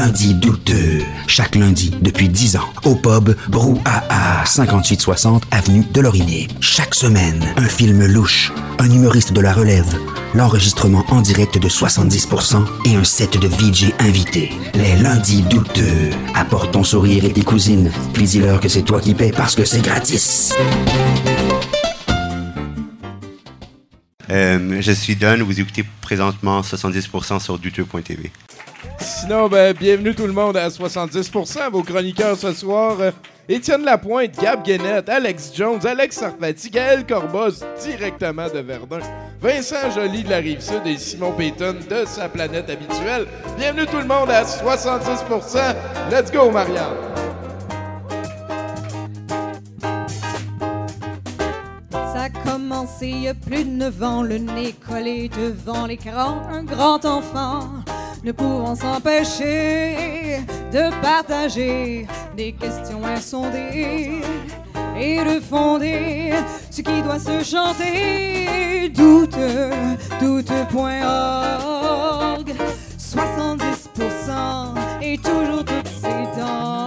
lundis douteux. Chaque lundi, depuis 10 ans, au pub Brouhaha, 5860 Avenue de Lorimier. Chaque semaine, un film louche, un humoriste de la relève, l'enregistrement en direct de 70% et un set de VJ invités. Les lundis douteux. Apporte ton sourire et tes cousines, puis dis-leur que c'est toi qui paies parce que c'est gratis. Euh, je suis Don, vous écoutez présentement 70% sur douteux.tv. Sinon, ben, bienvenue tout le monde à 70%. Vos chroniqueurs ce soir, euh, Étienne Lapointe, Gab Guénette, Alex Jones, Alex Sarfati, Gaël Corbos, directement de Verdun, Vincent Joly de la Rive-Sud et Simon Payton de sa planète habituelle. Bienvenue tout le monde à 70%. Let's go, Marianne! Ça a commencé il y a plus de 9 ans, le nez collé devant l'écran, un grand enfant ne pouvant s'empêcher de partager des questions insondées et de fonder ce qui doit se chanter. Doute, doute.org, 70% et toujours toutes ses dents.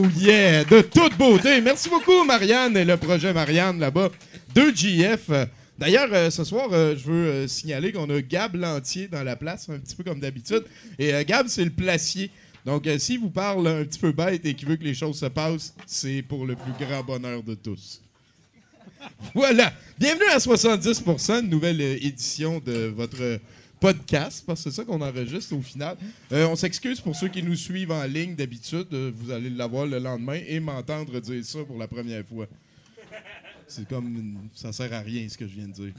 Oh yeah, de toute beauté. Merci beaucoup, Marianne et le projet Marianne là-bas de JF. D'ailleurs, euh, ce soir, euh, je veux euh, signaler qu'on a Gab Lantier dans la place, un petit peu comme d'habitude. Et Gab, c'est le placier. Donc, s'il vous parle un petit peu bête et qu'il veut que les choses se passent, c'est pour le plus grand bonheur de tous. Voilà. Bienvenue à 70%, une nouvelle édition de votre podcast, parce que c'est ça qu'on enregistre au final. Euh, on s'excuse pour ceux qui nous suivent en ligne d'habitude. euh, vous allez l'avoir le lendemain et m'entendre dire ça pour la première fois. C'est comme. une- Ça sert à rien ce que je viens de dire.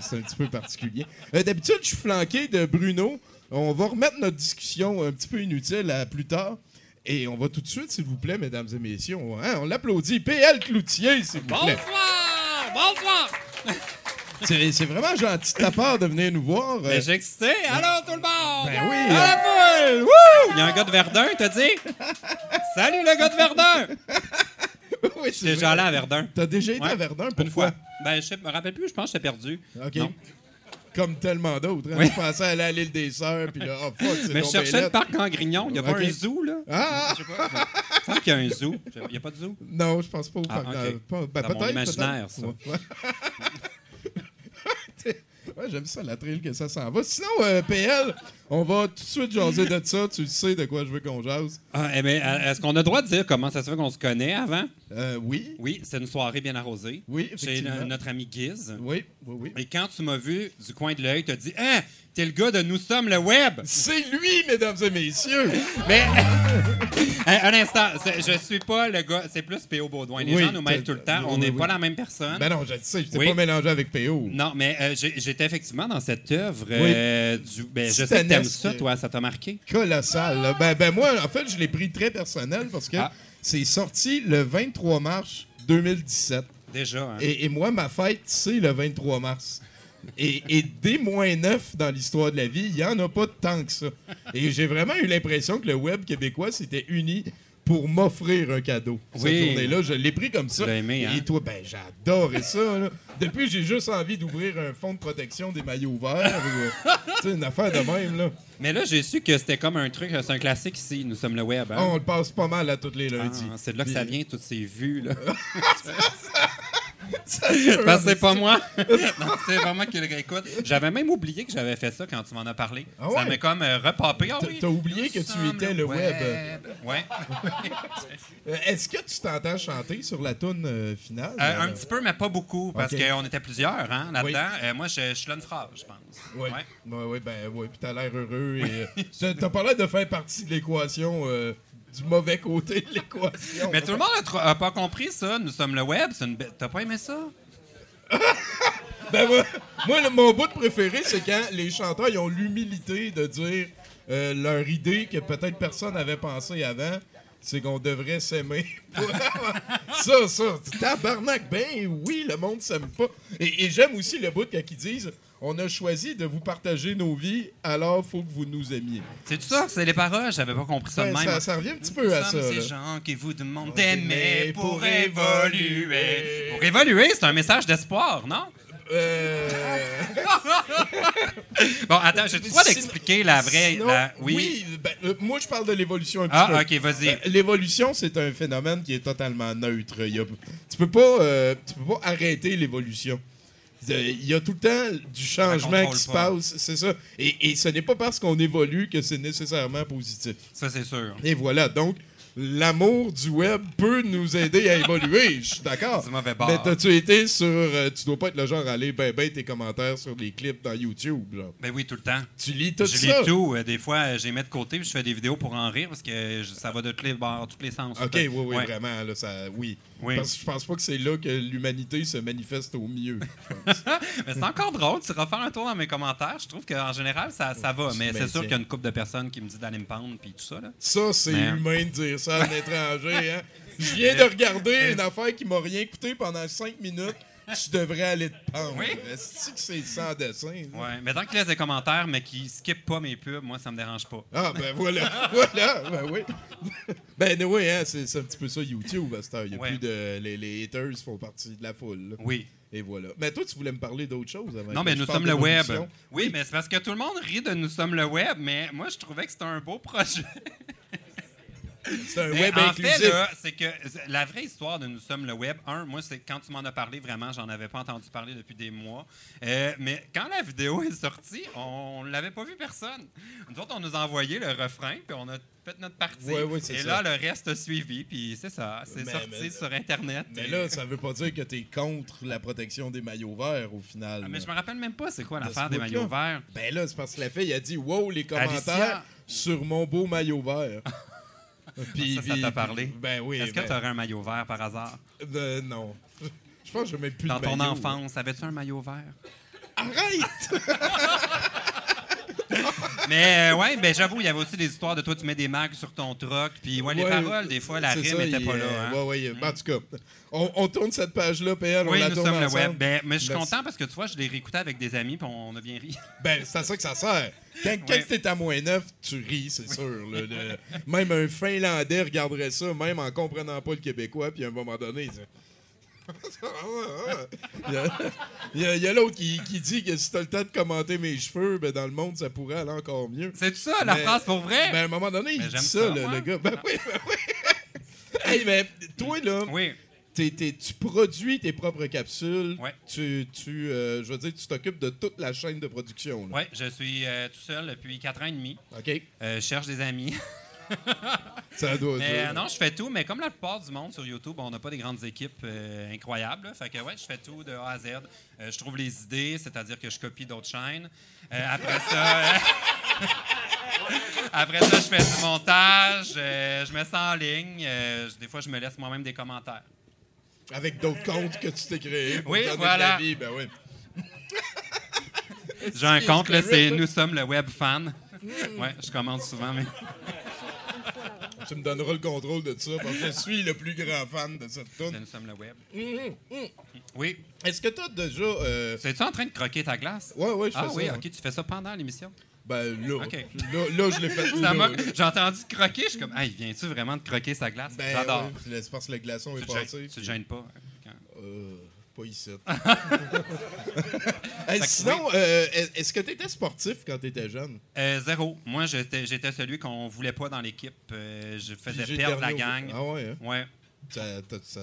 C'est- un petit peu particulier. Euh, D'habitude, je suis flanqué de Bruno. On va remettre notre discussion un petit peu inutile à plus tard. Et on va tout de suite, s'il vous plaît, mesdames et messieurs, on, hein, on l'applaudit. PL Cloutier, s'il vous plaît. Bonsoir! Bonsoir! C'est vraiment gentil de ta part de venir nous voir. Euh, Ben, j'ai excité. Allô, tout le monde! Ben oui, À la! Wouh! Il y a un gars de Verdun, t'as dit? Salut, le gars de Verdun! oui, c'est déjà allé à Verdun. T'as déjà été Ouais. à Verdun, Une pourquoi? fois. Ben, je me rappelle plus, je pense que j'étais perdu. OK. Non. Comme tellement d'autres. hein. Oui. Je pensais aller à l'île des Sœurs, puis là, oh fuck, c'est Mais je cherchais le parc en Grignon. Il n'y a pas un zoo, là? Ah! Je sais pas. Je pense qu'il y a un zoo. Il n'y a pas de zoo? Non, je pense pas au Ah, parc. ok. dans- pas- ben, peut-être, imaginaire, ça. Ouais. Ouais, j'aime ça, la trille que ça s'en va. Sinon, euh, PL, on va tout de suite jaser de ça. Tu sais de quoi je veux qu'on jase. Ah, eh bien, est-ce qu'on a le droit de dire comment ça se fait qu'on se connaît avant? Euh, oui, Oui, c'est une soirée bien arrosée. oui, Chez notre ami Giz. Oui, oui, oui. Et quand tu m'as vu du coin de l'œil, tu as dit Hein, t'es le gars de Nous sommes le web. C'est lui, mesdames et messieurs! Mais un, instant, je suis pas le gars, c'est plus P.O. Baudouin. Les Oui, gens nous mêlent tout le temps. oui, On n'est oui. pas la même personne. Ben non, je sais, je t'ai pas mélangé avec PO. non, mais euh, j'étais effectivement dans cette œuvre. euh, du, ben, je sais que t'aimes ça, toi, ça t'a marqué? Colossal. Ben, ben moi, en fait, je l'ai pris très personnel parce que Ah. c'est sorti le 23 mars 2017. Déjà. hein? Et, et moi, ma fête, c'est le 23 mars. Et, et des moins neuf dans l'histoire de la vie, il n'y en a pas tant que ça. Et j'ai vraiment eu l'impression que le web québécois s'était uni pour m'offrir un cadeau. Cette Oui. journée-là, je l'ai pris comme ça. Aimé, hein? Et toi, ben j'ai adoré ça. là. Depuis, j'ai juste envie d'ouvrir un fond de protection des maillots verts. ou, euh, une affaire de même. Là. Mais là, j'ai su que c'était comme un truc, c'est un classique ici. Nous sommes le web. hein? On le passe pas mal à tous les Ah, lundis. c'est de là que ça vient, toutes ces vues. Là. Parce que c'est pas moi. c'est moi qui réécoute. J'avais même oublié que j'avais fait ça quand tu m'en as parlé. Ah Ça m'a comme euh, repopé. Ah T'as- oui, t'as oublié que tu étais le web. Ouais. Euh, Est-ce que tu t'entends chanter sur la toune euh, finale? Euh, un petit peu, mais pas beaucoup, parce qu'on était plusieurs hein, là-dedans. Oui. Euh, moi, je, je suis là une phrase, je pense. Oui, Ouais. ouais, ouais, ben oui, puis t'as l'air heureux. Et, t'as- pas l'air de faire partie de l'équation, du mauvais côté de l'équation. Mais tout le monde a, pas compris ça. Nous sommes le web. T'as pas aimé ça? Ben moi, moi, le- mon bout préféré, c'est quand les chanteurs ils ont l'humilité de dire euh, leur idée que peut-être personne n'avait pensé avant. c'est qu'on devrait s'aimer. ça, ça, tabarnak, ben oui, le monde s'aime pas. Et, et j'aime aussi le bout quand ils disent on a choisi de vous partager nos vies, alors faut que vous nous aimiez. C'est tout ça, c'est les paroles, j'avais pas compris ça Ouais, de même. ça, ça revient un petit peu à ça. ces gens qui vous demandent D'aimer pour évoluer. Pour évoluer, c'est un message d'espoir, non? Euh, Bon, attends, droit Sinon- d'expliquer la vraie. sinon, la- Oui. ben, euh, moi, je parle de l'évolution un petit peu. Ah, ok, vas-y. Euh, L'évolution, c'est un phénomène qui est totalement neutre. Il y a- tu peux pas, euh, tu peux pas arrêter l'évolution. Euh, Il y a tout le temps du changement qui se pas. passe, c'est ça. Et, et ce n'est pas parce qu'on évolue que c'est nécessairement positif. Ça, c'est sûr. Et voilà, donc l'amour du web peut nous aider à évoluer, je suis d'accord. Mais t'as-tu été sur... euh, tu dois pas être le genre à aller ben ben tes commentaires sur les clips dans YouTube, genre. Ben oui, tout le temps. Tu lis tout je ça? lis tout. Euh, Des fois, je les mets de côté puis je fais des vidéos pour en rire parce que je- ça va de tous les bords, tous les sens. OK, oui, oui, Ouais. vraiment, là, ça... Oui. Oui. Parce que je pense pas que c'est là que l'humanité se manifeste au mieux. Mais c'est encore drôle. Tu refaire un tour dans mes commentaires. Je trouve qu'en général, ça, ça va. Mais Mais c'est sûr qu'il y a une couple de personnes qui me disent d'aller me pendre puis tout ça. Là. Ça, c'est Mais- humain de dire ça à un étranger, hein? Je viens de regarder une affaire qui m'a rien coûté pendant cinq minutes. Tu devrais aller te pendre. Oui. Est-ce que c'est sans dessin? Ouais. Mais tant qu'ils laissent des commentaires, mais qui skippent pas mes pubs, moi, ça me dérange pas. Ah, ben voilà, voilà, ben oui. Ben oui, hein, c'est un petit peu ça YouTube à cette heure. Il y a Ouais. plus de... Les, les haters font partie de la foule. là. Oui. Et voilà. Mais toi, tu voulais me parler d'autre chose avant Non, mais nous sommes le web. Oui, mais c'est parce que tout le monde rit de Nous sommes le web, mais moi, je trouvais que c'était un beau projet. C'est un web en inclusif. fait, là, c'est que la vraie histoire de Nous sommes le web, un, moi, c'est quand tu m'en as parlé, vraiment, j'en avais pas entendu parler depuis des mois. Euh, mais quand la vidéo est sortie, on l'avait pas vu personne. Nous autres, on nous a envoyé le refrain, puis on a fait notre partie. Ouais, ouais, c'est Et ça. là, le reste a suivi, puis c'est ça. C'est Mais- sorti mais- sur Internet. Mais Et- là, ça veut pas dire que t'es contre la protection des maillots verts au final. Ah, mais je me rappelle même pas c'est quoi De l'affaire des maillots verts. Ben là, c'est parce que la fille a dit Wow, les commentaires Alicia. sur mon beau maillot vert. Puis- Ça, ça t'a parlé? Ben oui. Est-ce que ben, tu aurais un maillot vert par hasard? euh, non. Je pense que je mets plus Dans de ton maillot. enfance, avais-tu un maillot vert? Arrête! Mais euh, ouais, ben j'avoue, il y avait aussi des histoires de toi, tu mets des marques sur ton truck, puis ouais, les Ouais, paroles, des fois, la rime ça, était il, pas là. hein. Ouais, ouais, ben, en tout cas, on, on tourne cette page-là, PL, on la nous tourne sommes le web. Ben, mais je suis content parce que tu vois, je l'ai réécouté avec des amis, puis on a bien ri. Ben, c'est à ça que ça sert. Quand, quand Ouais. t'es à moins neuf, tu ris, c'est sûr. Le- même un Finlandais regarderait ça, même en comprenant pas le Québécois, puis à un moment donné, il dit... il y a, l'autre qui, qui dit que si t'as le temps de commenter mes cheveux, ben dans le monde, ça pourrait aller encore mieux. C'est tout ça, la Mais- phrase pour vrai? Ben, à un moment donné, il dit ça, ça, le, gars. Ben oui, ben oui. hey, mais toi, là, oui. tu produis tes propres capsules. Ouais. Tu, tu euh, je veux dire, tu t'occupes de toute la chaîne de production. Oui, je suis euh, tout seul depuis 4 ans et demi. OK? Euh, je cherche des amis. Ça doit Mais dire. euh, non, je fais tout, mais comme la plupart du monde sur YouTube, on n'a pas des grandes équipes euh, incroyables. là. Fait que ouais, je fais tout de A à Z. Euh, je trouve les idées, c'est-à-dire que je copie d'autres chaînes. Euh, après ça. Après ça, je fais du montage, euh, je mets ça en ligne. euh, des fois, je me laisse moi-même des commentaires. Avec d'autres comptes que tu t'es créés. pour Oui, voilà. vie, ben oui. J'ai un compte, là, c'est. Nous sommes le web fan. Ouais, je commande souvent, mais. Tu me donneras le contrôle de ça parce que je suis le plus grand fan de cette tune. Nous sommes le web. Mhm. Oui. Est-ce que tu as déjà. euh, Es-tu en train de croquer ta glace? Ouais, ouais, je fais Ah ça. oui, hein. ok, tu fais ça pendant l'émission? Ben là, Ok. là, là, je l'ai fait. J'ai entendu croquer, je suis comme, hey, viens-tu vraiment de croquer sa glace? Ben, J'adore. ouais, c'est parce que le glaçon Tu est te gênes- passé. tu te gênes pas. hein, quand- Euh, pas ici. Hey, sinon, euh, est-ce que tu étais sportif quand tu étais jeune? Euh, zéro. Moi, j'étais celui qu'on voulait pas dans l'équipe. Euh, je faisais perdre la au- gang. Ah ouais, hein? Ouais, Ça, ça,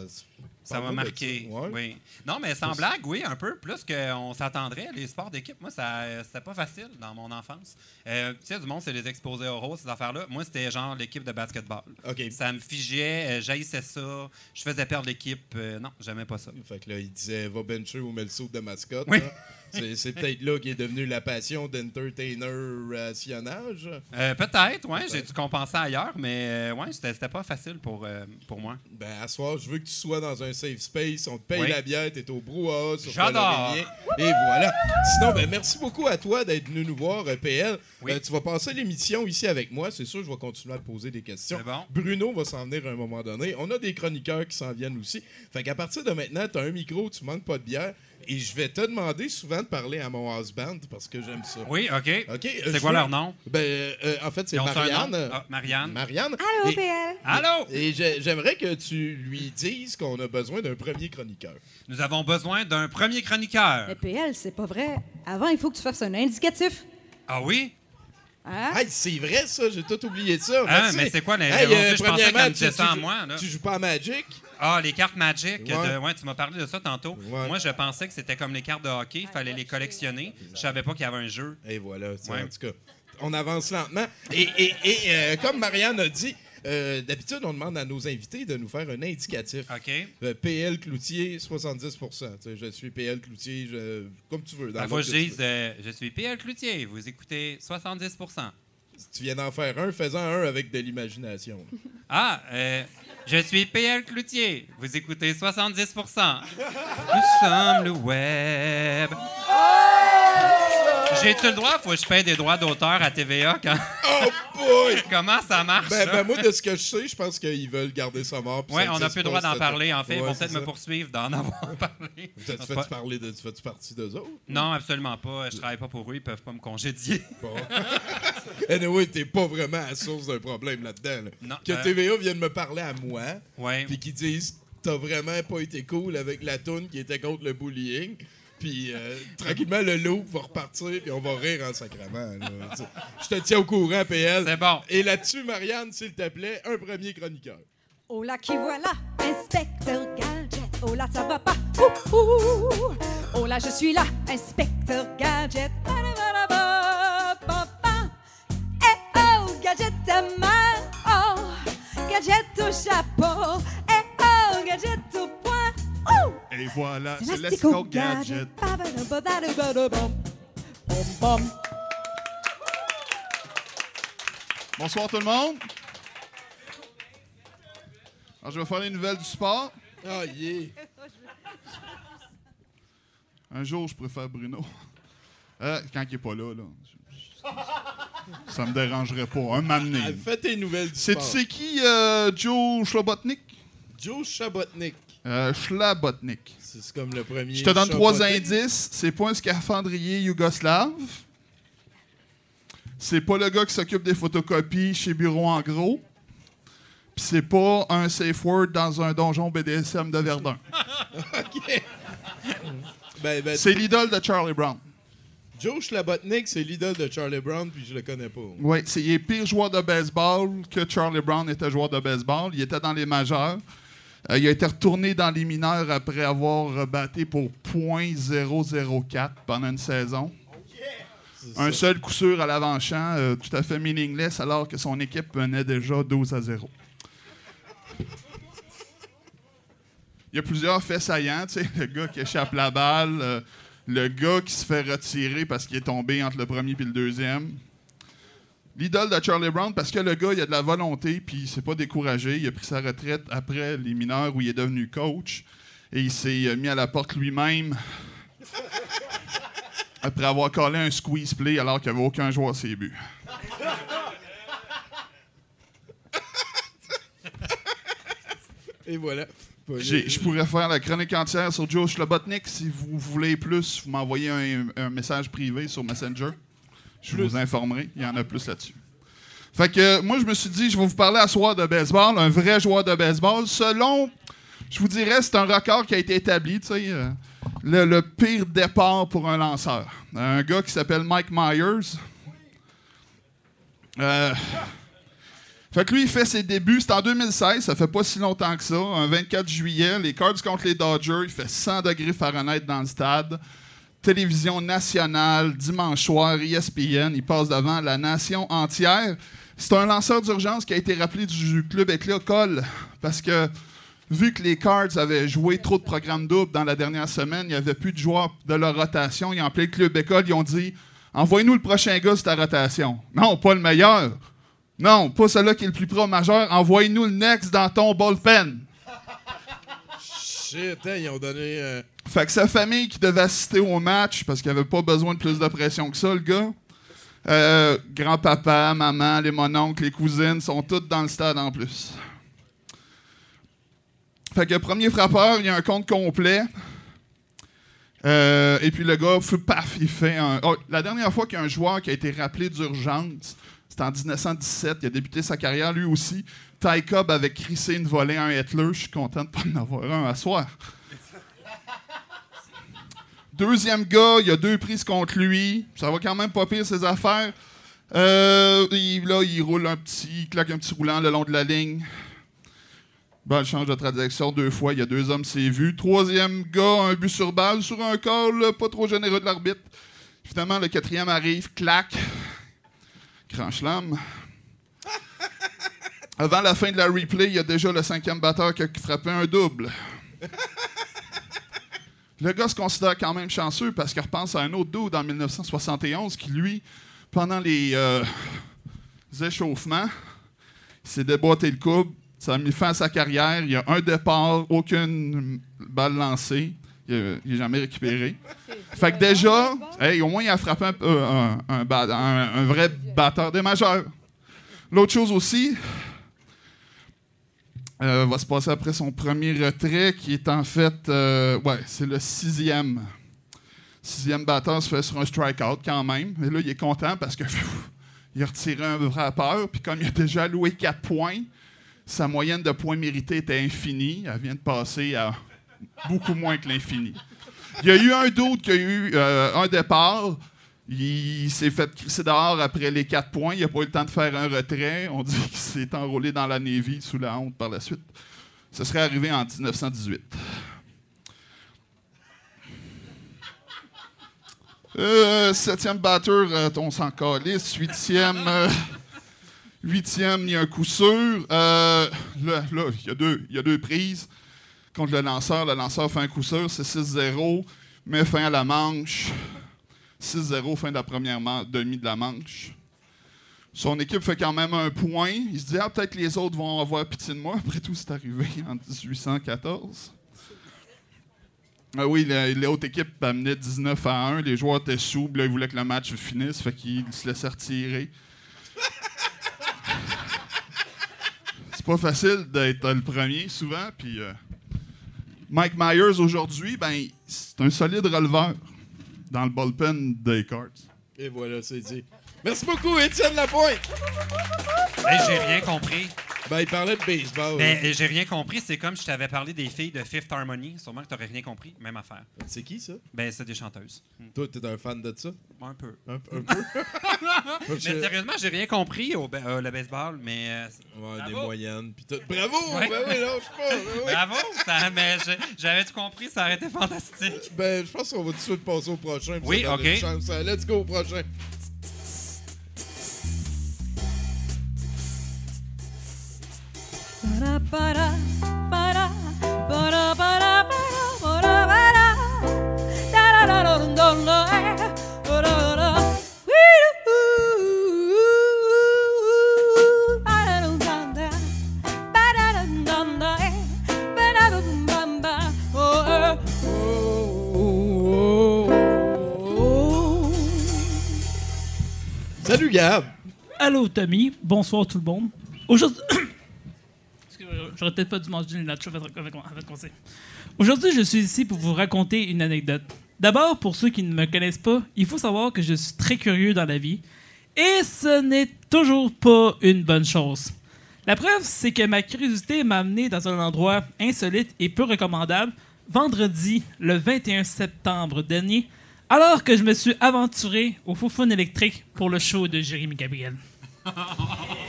ça m'a marqué. Ouais. Oui. Non, mais sans blague, oui, un peu plus qu'on s'attendrait. Les sports d'équipe, moi, ça c'était pas facile dans mon enfance. Euh, tu sais, du monde, c'est les exposés oraux, ces affaires-là. Moi, c'était genre l'équipe de basketball. Ça me figeait, euh, j'haïssais ça. Je faisais perdre l'équipe. Euh, non, j'aimais pas ça. Fait que là, il disait va bencher ou met le saut de mascotte. Oui. C'est peut-être là qu'est devenue la passion d'entertainer-rationnage. Euh, Peut-être, ouais, j'ai dû compenser ailleurs, mais euh, ouais, c'était pas facile pour, euh, pour moi. Ben, à soir, je veux que tu sois dans un safe space. On te paye Oui. la bière, t'es au brouhaha sur J'adore. Et voilà. Sinon, ben, merci beaucoup à toi d'être venu nous voir, euh, PL. Oui. Euh, tu vas passer l'émission ici avec moi. C'est sûr, je vais continuer à te poser des questions. C'est bon. Bruno va s'en venir à un moment donné. On a des chroniqueurs qui s'en viennent aussi. Fait qu'à partir de maintenant, tu as un micro, tu manques pas de bière. Et je vais te demander souvent de parler à mon husband parce que j'aime ça. Oui, OK. OK? euh, C'est je quoi veux- leur nom? Ben, euh, en fait, c'est Marianne. Ah, Marianne. Marianne. Allô, Et- PL? Allô? Et j'ai- j'aimerais que tu lui dises qu'on a besoin d'un premier chroniqueur. Nous avons besoin d'un premier chroniqueur. Mais PL, c'est pas vrai. Avant, il faut que tu fasses un indicatif. Ah oui? Hein? Hey, c'est vrai ça, j'ai tout oublié de ça. Ah, Merci. mais c'est quoi Hey, mon Dieu, euh, je pensais qu'elle me tu- disait ça à moi, là. Tu joues pas à Magic? Ah, les cartes Magic. Ouais. de- ouais, tu m'as parlé de ça tantôt. Ouais. Moi, je pensais que c'était comme les cartes de hockey, il fallait les collectionner. Je savais pas qu'il y avait un jeu. Et voilà, en tout cas, on avance lentement. Et, et- et, euh, comme Marianne a dit, euh, d'habitude, on demande à nos invités de nous faire un indicatif. OK? Euh, PL Cloutier, 70 Tu sais, Je suis PL Cloutier, je- comme tu veux. dans Il faut que l'ordre je euh, je suis Pierre Cloutier, vous écoutez 70 veux. Si tu viens d'en faire un, fais-en un avec de l'imagination. Ah, euh, je suis Pierre Cloutier, vous écoutez 70% Nous sommes le web. J'ai-tu le droit? Faut que je paye des droits d'auteur à TVA quand... Oh boy! Comment ça marche? Ben, ça? ben, moi, de ce que je sais, je pense qu'ils veulent garder ça mort. Oui, on n'a plus le droit d'en parler, en fait. Ils Ouais, vont peut-être me poursuivre d'en avoir parlé. Tu pas- parler de, tu fais-tu partie d'eux autres? Non, absolument pas. Je travaille pas pour eux, ils peuvent pas me congédier. Bon. anyway, t'es pas vraiment à la source d'un problème là-dedans. là. Que euh, TVA vienne me parler à moi, Ouais. puis qu'ils disent t'as vraiment pas été cool avec la toune qui était contre le bullying. Puis euh, tranquillement, le loop va repartir, puis on va rire en sacrament. là. Je te tiens au courant, PL. C'est bon. Et là-dessus, Marianne, s'il te plaît, un premier chroniqueur. Oh là qui voilà, inspecteur Gadget. Oh là ça va pas? Ouh, ouh. Oh là je suis là, inspecteur Gadget. Eh oh, Gadget à main. Oh, Gadget au chapeau. Eh oh, Gadget au. Ouh. Et voilà, c'est l'Esco Gadget. Bonsoir tout le monde. Alors, je vais faire les nouvelles du sport. Ah, yeah! Un jour, je préfère Bruno. Euh, quand il n'est pas là, là. Ça me dérangerait pas. Un m'amener. Fais tes nouvelles du C'est sport. tu sais qui, euh, Joe Schlabotnik? Joe Chabotnik. Euh, Schlabotnik. C'est comme le premier. Je te donne trois indices. C'est pas un scaphandrier yougoslave. C'est pas le gars qui s'occupe des photocopies chez Bureau en gros. Puis c'est pas un safe word dans un donjon BDSM de Verdun. OK. ben, ben, C'est l'idole de Charlie Brown. Joe Schlabotnik, c'est l'idole de Charlie Brown, puis je le connais pas. Oui, c'est il est pire joueur de baseball que Charlie Brown était joueur de baseball. Il était dans les majeurs. Euh, il a été retourné dans les mineurs après avoir rebatté pour .004 pendant une saison. Un seul coup sûr à l'avant-champ, euh, tout à fait meaningless, alors que son équipe menait déjà 12 à 0. Il y a plusieurs faits saillants, tu sais, le gars qui échappe la balle, euh, le gars qui se fait retirer parce qu'il est tombé entre le premier et le deuxième. L'idole de Charlie Brown, parce que le gars, il a de la volonté, puis il s'est pas découragé. Il a pris sa retraite après les mineurs où il est devenu coach. Et il s'est euh, mis à la porte lui-même après avoir collé un squeeze play alors qu'il n'y avait aucun joueur à ses buts. Et voilà. Je pourrais faire la chronique entière sur Joe Schlabotnik. Si vous voulez plus, vous m'envoyez un, un message privé sur Messenger. Je vous informerai. Il y en a plus là-dessus. Fait que euh, moi, je me suis dit, je vais vous parler à soir de baseball, un vrai joueur de baseball. Selon, je vous dirais, c'est un record qui a été établi, tu sais, euh, le, le pire départ pour un lanceur. Un gars qui s'appelle Mike Myers. Euh, fait que lui, il fait ses débuts. C'est en 2016, ça fait pas si longtemps que ça. Un 24 juillet, les Cards contre les Dodgers, il fait 100 degrés Fahrenheit dans le stade. Télévision nationale, dimanche soir, ESPN, il passe devant la nation entière. C'est un lanceur d'urgence qui a été rappelé du club Éclat parce que vu que les Cards avaient joué trop de programmes doubles dans la dernière semaine, il n'y avait plus de joueurs de leur rotation. Ils ont appelé le club école, ils ont dit Envoie-nous le prochain gars sur ta rotation. Non, pas le meilleur. Non, pas celui qui est le plus pro majeur. Envoie-nous le next dans ton bullpen. Shit, hein, ils ont donné. euh, Fait que sa famille qui devait assister au match, parce qu'il avait pas besoin de plus de pression que ça, le gars. euh, grand-papa, maman, les mononcles, les cousines sont toutes dans le stade en plus. Fait que premier frappeur, il y a un compte complet. Euh, et puis le gars, paf, il fait un. oh, la dernière fois qu'il y a un joueur qui a été rappelé d'urgence, c'était en 1917. Il a débuté sa carrière lui aussi. Ty Cobb avait crissé une volée à un Hitler. Je suis content de pas en avoir un à soir. Deuxième gars, il y a deux prises contre lui. Ça va quand même pas pire ses affaires. Euh, il- là, il roule un petit, il claque un petit roulant le long de la ligne. Bon, il change de trajectoire deux fois. Il y a deux hommes, c'est vu. Troisième gars, un but sur balle sur un call pas trop généreux de l'arbitre. Finalement, le quatrième arrive, claque. Grand schlam. Avant la fin de la replay, il y a déjà le cinquième batteur qui a frappé un double. Le gars se considère quand même chanceux parce qu'il repense à un autre dude en 1971 qui, lui, pendant les euh, échauffements, il s'est déboîté le couple. Ça a mis fin à sa carrière. Il y a un départ, aucune balle lancée. Il n'est jamais récupéré. Fait que déjà, hey, au moins, il a frappé euh, un- un vrai batteur des majeurs. L'autre chose aussi, euh, va se passer après son premier retrait, qui est en fait, euh, ouais, c'est le sixième. Sixième batteur se fait sur un strikeout quand même. Et là, il est content parce que il a retiré un frappeur, puis comme il a déjà alloué 4 points, sa moyenne de points mérités était infinie. Elle vient de passer à beaucoup moins que l'infini. Il y a eu un doute qui a eu euh, un départ. Il s'est fait crisser dehors après les quatre points. Il n'a pas eu le temps de faire un retrait. On dit qu'il s'est enrôlé dans la Navy sous la honte par la suite. Ce serait arrivé en 1918. Euh, septième batteur, euh, on s'en calisse. Huitième, euh, huitième, il y a un coup sûr. Là, là, il y, a deux- il y a deux prises contre le lanceur. Le lanceur fait un coup sûr, c'est 6-0. Met fin à la manche. 6-0, fin de la première demi de la manche. Son équipe fait quand même un point. Il se dit, ah, peut-être les autres vont avoir pitié de moi. Après tout, c'est arrivé en 1814. Ah oui, la- l'autre équipe amenait 19 à 1. Les joueurs étaient sous. Là, ils voulaient que le match finisse. Fait qu'ils se laissaient retirer. c'est pas facile d'être le premier, souvent. Puis euh, Mike Myers, aujourd'hui, ben, c'est un solide releveur dans le bullpen des Cards. Et voilà, c'est dit. Merci beaucoup, Étienne Lapointe. Hey, j'ai rien compris. Ben, il parlait de baseball. Ben, euh, j'ai rien compris. C'est comme je t'avais parlé des filles de Fifth Harmony. Sûrement que t'aurais rien compris. Même affaire. C'est qui, ça? Ben, c'est des chanteuses. Hmm. Toi, t'es un fan de ça? Un peu. Un, un peu? Mais sérieusement, j'ai rien compris au euh, le baseball, mais. euh, Ouais, des moyennes. Puis tout. Bravo! Ouais. Ben oui, lâche pas. Ben, oui. Bravo! ça- mais j'avais tout compris, ça aurait été fantastique. Ben, je pense qu'on va tout de suite passer au prochain. Oui, ok. Let's go au prochain. Salut, Gab. Allô Tommy, bonsoir tout le monde. Aujourd'hui, j'aurais peut-être pas dû manger une nacho avant de commencer. Aujourd'hui, je suis ici pour vous raconter une anecdote. D'abord, pour ceux qui ne me connaissent pas, il faut savoir que je suis très curieux dans la vie, et ce n'est toujours pas une bonne chose. La preuve, c'est que ma curiosité m'a amené dans un endroit insolite et peu recommandable vendredi, le 21 septembre dernier, alors que je me suis aventuré au Foufoune électrique pour le show de Jérémy Gabriel.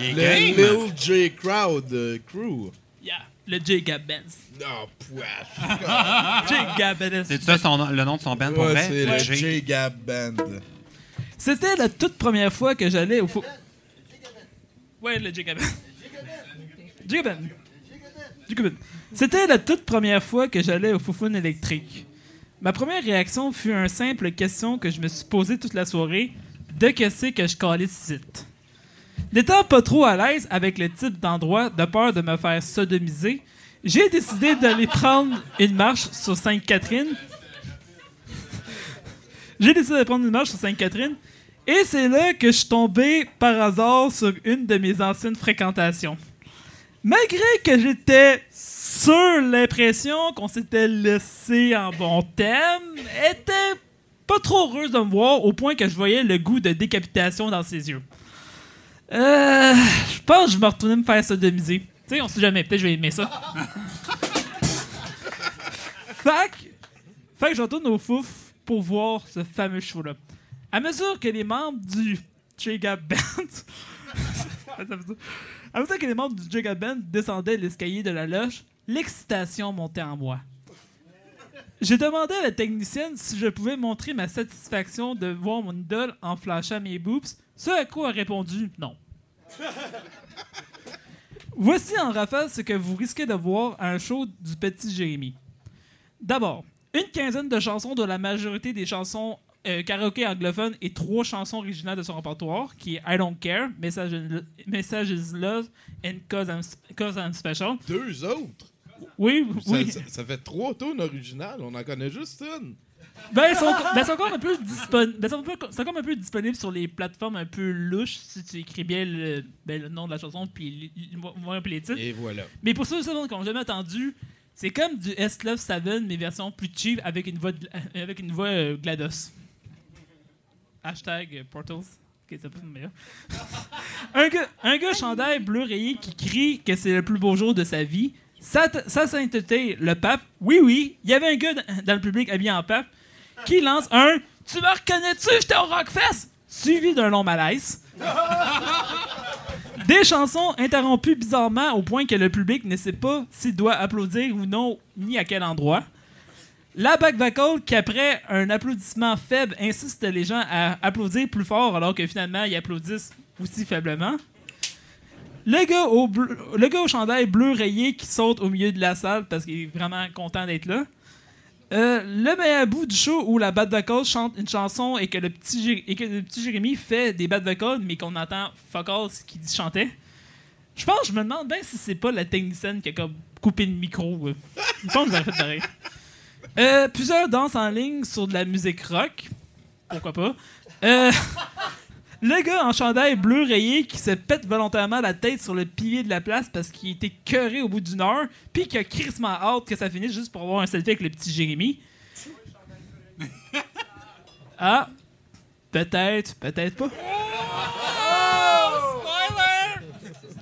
Il est Le game! Lil J Crowd euh, Crew. Yeah, le J Gab Benz. Non, pouache. J Gab Benz. C'est ça son, le nom de son band pour Ouais, vrai? c'est le J. J Gab Band. C'était la toute première fois que j'allais au fou. Ouais, le J Gab Benz. Jacobin. Jacobin. C'était la toute première fois que j'allais au Foufoune électrique. Ma première réaction fut une simple question que je me suis posée toute la soirée. De que c'est que je calais ce site? N'étant pas trop à l'aise avec le type d'endroit, de peur de me faire sodomiser, j'ai décidé d'aller prendre une marche sur Sainte-Catherine. J'ai décidé de prendre une marche sur Sainte-Catherine. Et c'est là que je suis tombé par hasard sur une de mes anciennes fréquentations. Malgré que j'étais sur l'impression qu'on s'était laissé en bon thème, était pas trop heureuse de me voir au point que je voyais le goût de décapitation dans ses yeux. Euh, je pense que je vais retourner me faire sodomiser. Tu sais, on sait jamais, peut-être que je vais aimer ça. fait, que- fait que je retourne au fouf pour voir ce fameux show-là. À mesure que les membres du Jega Band. À mesure que les membres du Jega Band descendaient l'escalier de la loge, l'excitation montait en moi. J'ai demandé à la technicienne si je pouvais montrer ma satisfaction de voir mon idole en flashant mes boobs, ce à quoi a répondu non. Voici en rafale ce que vous risquez de voir à un show du petit Jérémy. D'abord, une quinzaine de chansons dont la majorité des chansons euh, karaoké anglophones et trois chansons originales de son répertoire, qui est I Don't Care, Message, Message is Love and Cause I'm, Cause I'm Special. Deux autres? Oui, Ça, oui. ça- ça fait trois tunes originales. On en connaît juste une. Ben, ils sont, ben, sont encore un peu disponibles. Ben, sont un peu- sont comme un peu disponibles sur les plateformes un peu louches si tu écris bien le, ben, le nom de la chanson puis le- le- les titres. Et voilà. Mais pour ceux qui n'ont jamais entendu, c'est comme du S Love 7 mais version plus cheap avec une voix, de- avec une voix euh, GLaDOS. Hashtag euh, Portals. Meilleur. un, gars, un gars chandail bleu rayé qui crie que c'est le plus beau jour de sa vie. Sa, sa sainteté, le pape. Oui, oui, il y avait un gars dans le public habillé en pape qui lance un Tu me reconnais-tu, j'étais au Rockfest suivi d'un long malaise. Des chansons interrompues bizarrement au point que le public ne sait pas s'il doit applaudir ou non, ni à quel endroit. La back vocal qui, après un applaudissement faible, insiste les gens à applaudir plus fort alors que finalement ils applaudissent aussi faiblement. Le gars au, bleu- le gars au chandail bleu rayé qui saute au milieu de la salle parce qu'il est vraiment content d'être là. Euh, le meilleur bout du show où la bad vocal chante une chanson et que le petit, et que le petit Jérémy fait des bad vocals mais qu'on entend fuck all ce qu'il chantait. Je pense, je me demande bien si c'est pas la technicienne qui a comme coupé le micro. euh. Je pense que j'aurais fait pareil. Euh, plusieurs danses en ligne sur de la musique rock. Pourquoi pas. Euh, le gars en chandail bleu rayé qui se pète volontairement la tête sur le pilier de la place parce qu'il était cœuré au bout d'une heure, puis qui a crissement hâte que ça finisse juste pour avoir un selfie avec le petit Jérémy. Ah, peut-être, peut-être pas.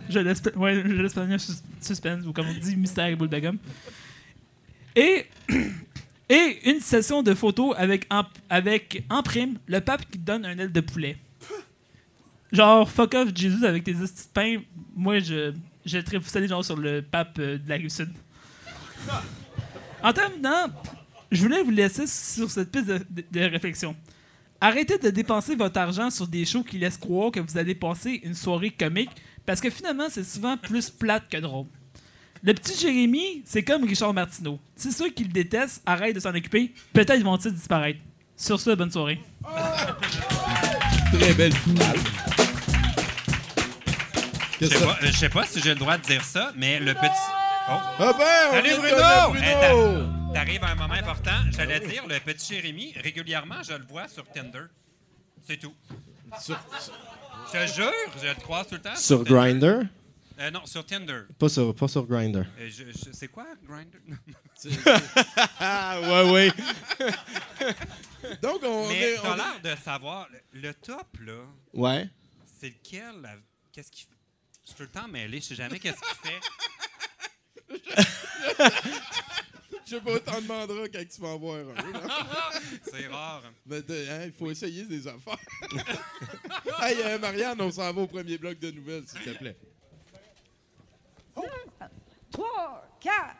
Je laisse, ouais, je laisse un suspense, ou comme on dit, mystère et boule de gomme. Et, et une session de photos avec en, avec en prime le pape qui donne un aile de poulet. Genre, fuck off Jesus avec tes pain. Moi, je, je très salue genre sur le pape euh, de la rive sud. En terminant, je voulais vous laisser sur cette piste de réflexion. Arrêtez de dépenser votre argent sur des shows qui laissent croire que vous allez passer une soirée comique parce que finalement, c'est souvent plus plate que drôle. Le petit Jérémy, c'est comme Richard Martineau. Si ceux qui le détestent arrêtent de s'en occuper, peut-être vont-ils disparaître. Sur ce, bonne soirée. Très belle finale. Je sais pas, je sais pas si j'ai le droit de dire ça, mais le petit. Oh. Ah ben, on Salut Bruno! Hey, Bruno! t'a- T'arrives à un moment important. J'allais dire, le petit Jérémy, régulièrement, je le vois sur Tinder. C'est tout. Sur- Je te jure, je le croise tout le temps. Sur Tinder. Grinder Euh, non, sur Tinder. Pas sur, pas sur Grinder. Euh, je- je- c'est quoi, Grindr? Ah, ouais, ouais. Donc, on Mais t'as l'air de savoir, le, le top, là, Ouais. c'est lequel? la- Qu'est-ce qu'il fait? Je suis tout le temps mêlé, je sais jamais qu'est-ce qu'il fait. Je sais pas, t'en demanderas quand tu vas en voir un. là. C'est rare. Mais de- hein, il faut essayer des affaires. hey, euh, Marianne, on s'en va au premier bloc de nouvelles, s'il te plaît. 3, 4.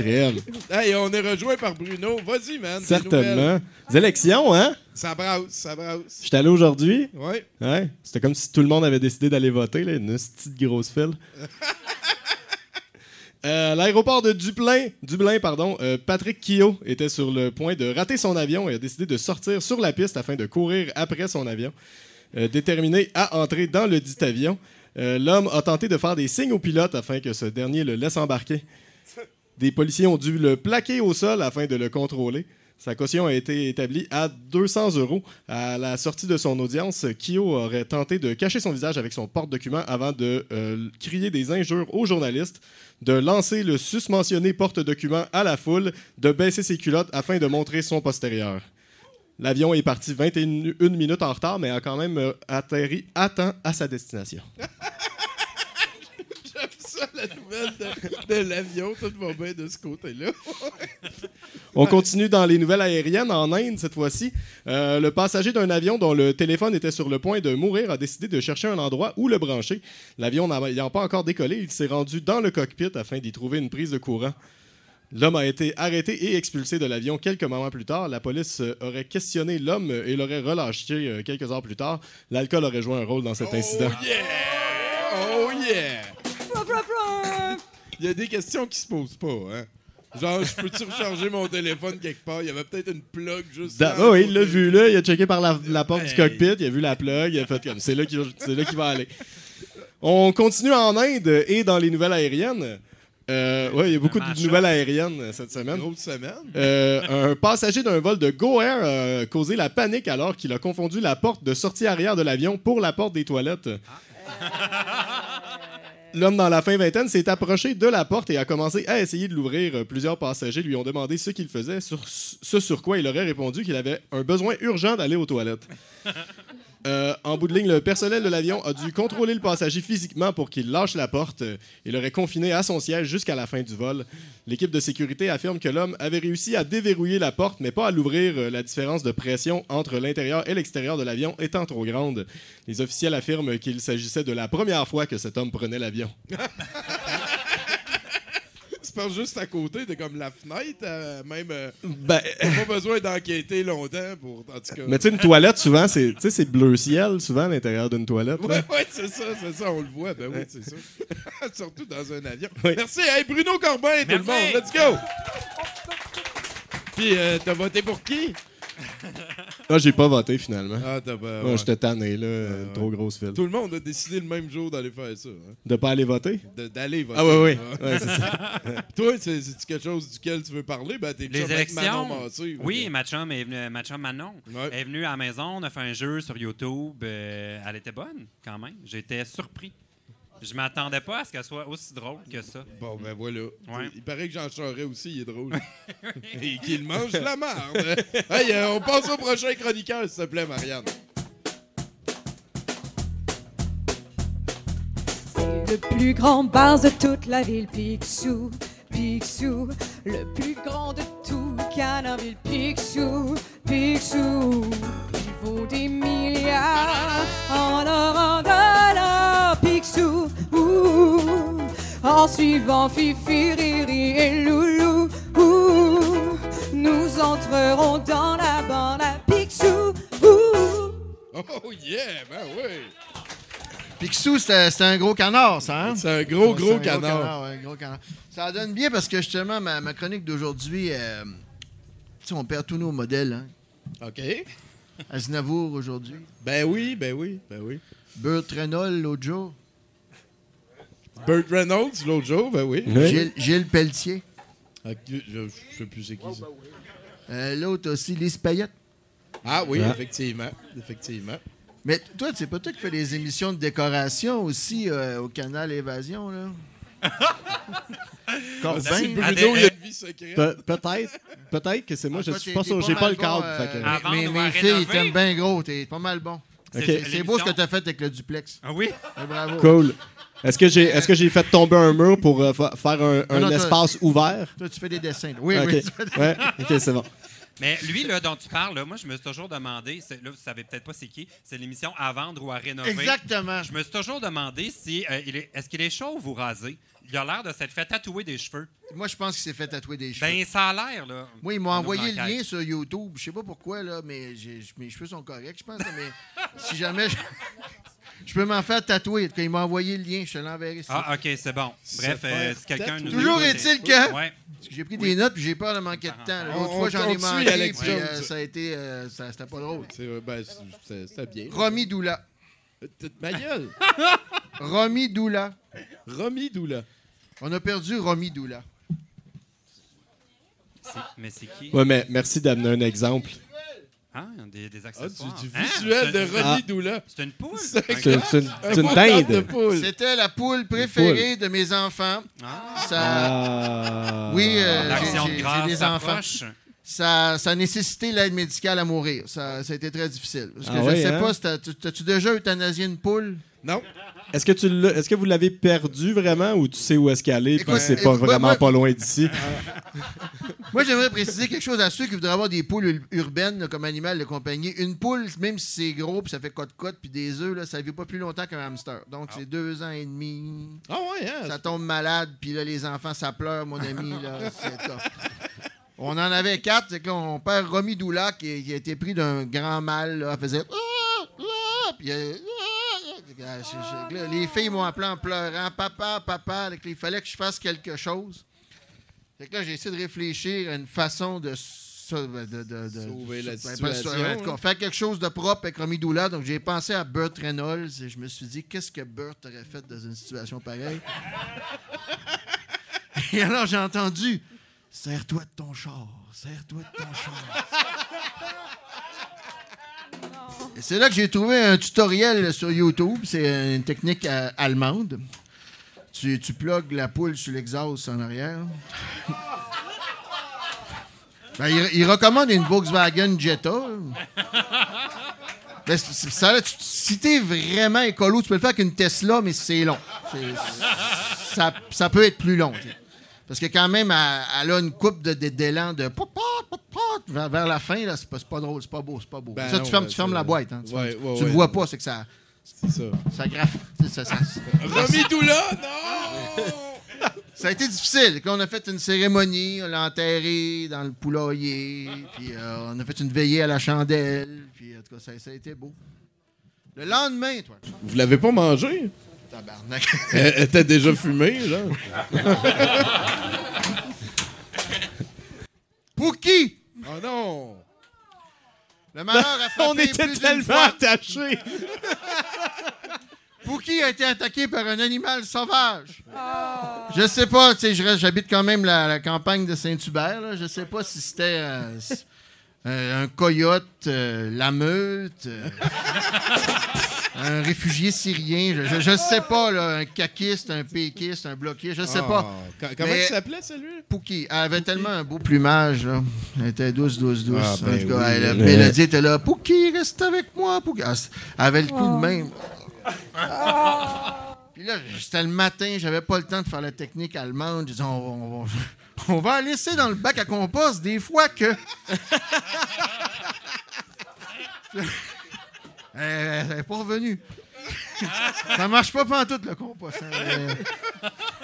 Hey, on est rejoint par Bruno. Vas-y, man. Certainement. Les élections, hein? Ça brasse, ça brasse. J'étais allé aujourd'hui. Ouais. Ouais. C'était comme si tout le monde avait décidé d'aller voter, là. Une petite grosse file. Euh, L'aéroport de Dublin, Dublin pardon, euh, Patrick Kio était sur le point de rater son avion et a décidé de sortir sur la piste afin de courir après son avion. Euh, déterminé à entrer dans le dit avion, l'homme a tenté de faire des signes au pilote afin que ce dernier le laisse embarquer. Des policiers ont dû le plaquer au sol afin de le contrôler. Sa caution a été établie à 200 euros. À la sortie de son audience, Kyo aurait tenté de cacher son visage avec son porte-document avant de euh, crier des injures aux journalistes, de lancer le susmentionné porte-document à la foule, de baisser ses culottes afin de montrer son postérieur. L'avion est parti 21 minutes en retard, mais a quand même euh, atterri à temps à sa destination. Ça, la nouvelle de, de l'avion. Tout va bien de ce côté-là. On continue dans les nouvelles aériennes en Inde cette fois-ci. Euh, le passager d'un avion dont le téléphone était sur le point de mourir a décidé de chercher un endroit où le brancher. L'avion n'ayant pas encore décollé, il s'est rendu dans le cockpit afin d'y trouver une prise de courant. L'homme a été arrêté et expulsé de l'avion quelques moments plus tard. La police aurait questionné l'homme et l'aurait relâché euh, quelques heures plus tard. L'alcool aurait joué un rôle dans cet incident. Oh yeah! Oh yeah! Il y a des questions qui se posent pas, hein? Genre, je peux-tu recharger mon téléphone quelque part? Il y avait peut-être une plug juste Da- là. oh, il l'a vu là, il a checké par la, la porte du cockpit, il a vu la plug, il a fait comme c'est là qu'il c'est là qu'il va aller. On continue en Inde et dans les nouvelles aériennes. Euh, ouais, il y a beaucoup de nouvelles aériennes euh, cette semaine. Grosse semaine. Euh, un passager d'un vol de Go Air a causé la panique alors qu'il a confondu la porte de sortie arrière de l'avion pour la porte des toilettes. L'homme dans la fin vingtaine s'est approché de la porte et a commencé à essayer de l'ouvrir. Euh, Plusieurs passagers lui ont demandé ce qu'il faisait, ce sur quoi il aurait répondu qu'il avait un besoin urgent d'aller aux toilettes. Euh, en bout de ligne, le personnel de l'avion a dû contrôler le passager physiquement pour qu'il lâche la porte et l'aurait confiné à son siège jusqu'à la fin du vol. L'équipe de sécurité affirme que l'homme avait réussi à déverrouiller la porte, mais pas à l'ouvrir, euh, la différence de pression entre l'intérieur et l'extérieur de l'avion étant trop grande. Les officiels affirment qu'il s'agissait de la première fois que cet homme prenait l'avion. C'est pas juste à côté de comme la fenêtre, euh, même. euh, Ben, pas besoin d'enquêter longtemps pour. En tout cas. mais tu sais, une toilette, souvent, c'est tu sais, c'est bleu ciel, souvent, à l'intérieur d'une toilette. là. Ouais, ouais, c'est ça, c'est ça, on le voit. Ben oui, c'est ça. Surtout dans un avion. Oui. Merci. Hey, Bruno Corbin, tout le Merci. monde. Let's go. Puis, euh, t'as voté pour qui? Ah, j'ai pas voté, finalement. Ah, t'as pas. Ouais. J'étais tanné, là. euh, ouais. Trop grosse file. Tout le monde a décidé le même jour d'aller faire ça. hein. De pas aller voter? De- D'aller voter. Ah, oui, oui. Ah. Ouais, c'est ça. Toi, c'est c'est quelque chose duquel tu veux parler? Ben, t'es Les avec Manon élections? Massé, Oui, ma chum est venue, ma chum Manon Ouais. est venue à la maison, on a fait un jeu sur YouTube. euh, elle était bonne, quand même. J'étais surpris. Je m'attendais pas à ce qu'elle soit aussi drôle que ça. Bon, ben voilà. Ouais. Il paraît que Jean Charest aussi, il est drôle. Et qu'il mange la merde. hey, euh, on passe au prochain chroniqueur, s'il te plaît, Marianne. C'est le plus grand bar de toute la ville, Picsou. Picsou, le plus grand de tout Canardville, Picsou. Picsou, il vaut des milliards en or, en dollars, Picsou. Ouh, en suivant Fifi, Riri et Loulou, ouh, nous entrerons dans la bande à Picsou. Ouh. Oh yeah, ben oui. Picsou, c'était c'était un gros canard, ça, hein? C'est un gros, Ouais, gros c'est un canard. ouais, un gros canard. Ça donne bien parce que justement, ma, ma chronique d'aujourd'hui, euh, tu sais, on perd tous nos modèles. Hein? OK. Aznavour aujourd'hui, Ben oui, ben oui, ben oui. Burt Reynolds l'autre jour, Burt Reynolds, l'autre jour, ben oui. Oui. Gilles, Gilles Pelletier, Je, je sais plus c'est qui ça. Euh, l'autre aussi, Lise Payette. Ah oui, Ah. effectivement. Effectivement. Mais toi, c'est pas toi qui fais les émissions de décoration aussi euh, au canal Évasion, là? Corbin. Bruno, il a une vie secrète. Pe- Peut-être. Peut-être que c'est moi, Ah, je toi, suis pas sûr. J'ai mal pas le bon, câble. euh, que- Avant, mes filles, t'aiment bien gros. T'es pas mal bon. C'est- C'est beau ce que t'as fait avec le duplex. Ah oui? Bravo. Cool. Est-ce que j'ai est-ce que j'ai fait tomber un mur pour euh, fa- faire un, un non, toi- espace ouvert? Toi, tu fais des dessins. là. Oui, Ok. oui. tu fais des- Ouais. Ok, c'est bon. Mais lui, là, dont tu parles, là, moi, je me suis toujours demandé, c'est- là, vous savez peut-être pas c'est qui, c'est l'émission À vendre ou à rénover. Exactement. Je me suis toujours demandé si euh, il est, est-ce qu'il est chauve ou rasé? Il a l'air de s'être fait tatouer des cheveux. Moi, je pense qu'il s'est fait tatouer des cheveux. Ben, ça a l'air, là. Moi, ils m'ont On envoyé ouvre le l'enquête. lien sur YouTube. Je sais pas pourquoi, là, mais j'ai- mes cheveux sont corrects, je pense. là, mais si jamais je, je peux m'en faire tatouer. Quand ils m'ont envoyé le lien, je te l'enverrai. ici. Ah, OK, c'est bon. Bref, euh, si quelqu'un nous Toujours est-il c'est- que- Ouais. Parce que J'ai pris des notes puis j'ai peur de manquer de temps. L'autre On- fois, j'en ai manqué. suit, Alex puis, euh, ça a été. euh, ça- C'était pas drôle. C'est euh, ben, c'est- c'est- c'était bien. Romy Doula. T- Ma gueule. Romy Doula. Romy Doula. On a perdu Romy Doula. C'est- Mais c'est qui? Ouais, mais merci d'amener un exemple. Ah, des, des Ah, accessoires. du, du Hein? visuel de C'est- Romy Ah. Doula. C'est une poule? C'est une, une de dinde. poule. C'était la poule préférée de mes enfants. Ah. Ça, Ah. Oui, euh, j'ai- de des enfants. s'approche. Ça, ça a nécessité l'aide médicale à mourir. Ça, ça a été très difficile. Parce que Ah je ouais, sais hein? pas, si t'as- tu- t'as-tu déjà euthanasié une poule? Non. Est-ce que, tu est-ce que vous l'avez perdu vraiment ou tu sais où est-ce qu'elle est? puis c'est pas moi- vraiment moi- pas loin d'ici. Moi, j'aimerais préciser quelque chose à ceux qui voudraient avoir des poules ur- urbaines comme animal de compagnie. Une poule, même si c'est gros, puis ça fait cote-cote, puis des œufs, là, ça ne vit pas plus longtemps qu'un hamster. Donc, c'est deux ans et demi. Ah ouais, hein? Ça tombe malade, puis là, les enfants, ça pleure, mon ami. Là, c'est top. On en avait quatre. C'est que là, on perd Romy Doula, qui, qui a été pris d'un grand mal. Là, elle faisait... Ah! Ah! Puis, euh, ah! Les filles m'ont appelé en pleurant. Papa, papa. Il fallait que je fasse quelque chose. Fait que là, j'ai essayé de réfléchir à une façon de... so- de- de- de- Sauver la ben, situation, en tout cas, hein. faire quelque chose de propre avec Romy Doula. Donc, j'ai pensé à Burt Reynolds et je me suis dit, qu'est-ce que Burt aurait fait dans une situation pareille? Et alors, j'ai entendu Serre-toi de ton char, serre-toi de ton char. C'est là que j'ai trouvé un tutoriel sur YouTube. C'est une technique euh, allemande. Tu, tu plugues la poule sur l'exhaust en arrière. Ben, il, recommande une Volkswagen Jetta. Ben, si t'es vraiment écolo, tu peux le faire avec une Tesla, mais c'est long. Ça, peut être plus long. Parce que quand même, elle, elle a une coupe de, de- d'élan de pot, pot, vers, vers la fin, là, c'est pas, drôle, c'est pas beau, c'est pas beau. Ben ça, non, tu fermes, ben, tu fermes c'est- la boîte. Hein, tu Ouais, tu ouais, le ouais. vois pas, c'est que ça, C'est ça. ça graffe. Ça, ça- Romy Doula, non! ça a été difficile. Quand on a fait une cérémonie, on l'a enterré dans le poulailler, puis euh, on a fait une veillée à la chandelle, puis en tout cas, ça, ça a été beau. Le lendemain, toi, Vous l'avez pas mangé? Tabarnak. Elle était déjà fumée, là. Pour qui? Oh non! Le malheur a frappé On était plus d'une tellement fois. attachés. Pouki a été attaqué par un animal sauvage? Je sais pas, tu sais, j'habite quand même la, la campagne de Saint-Hubert. là. Je sais pas si c'était euh, un coyote, euh, la meute, euh, un réfugié syrien. Je, je sais pas, là, un caquiste, un péquiste, un bloquiste, je sais pas. Oh, co- Comment Mais- il s'appelait, celui-là? Pouki, elle avait tellement un beau plumage. Là. Elle était douce, douce, douce. Ah, ben en tout cas, oui, elle- la là. mélodie était là. Pouki, reste avec moi. Pouki. Elle, s- elle avait le coup de même. Puis là, c'était le matin, j'avais pas le temps de faire la technique allemande. Je disais, on, on- on va la laisser dans le bac à compost des fois que. Elle n'est pas revenue. Ça marche pas pantoute, le compost. hein. Euh,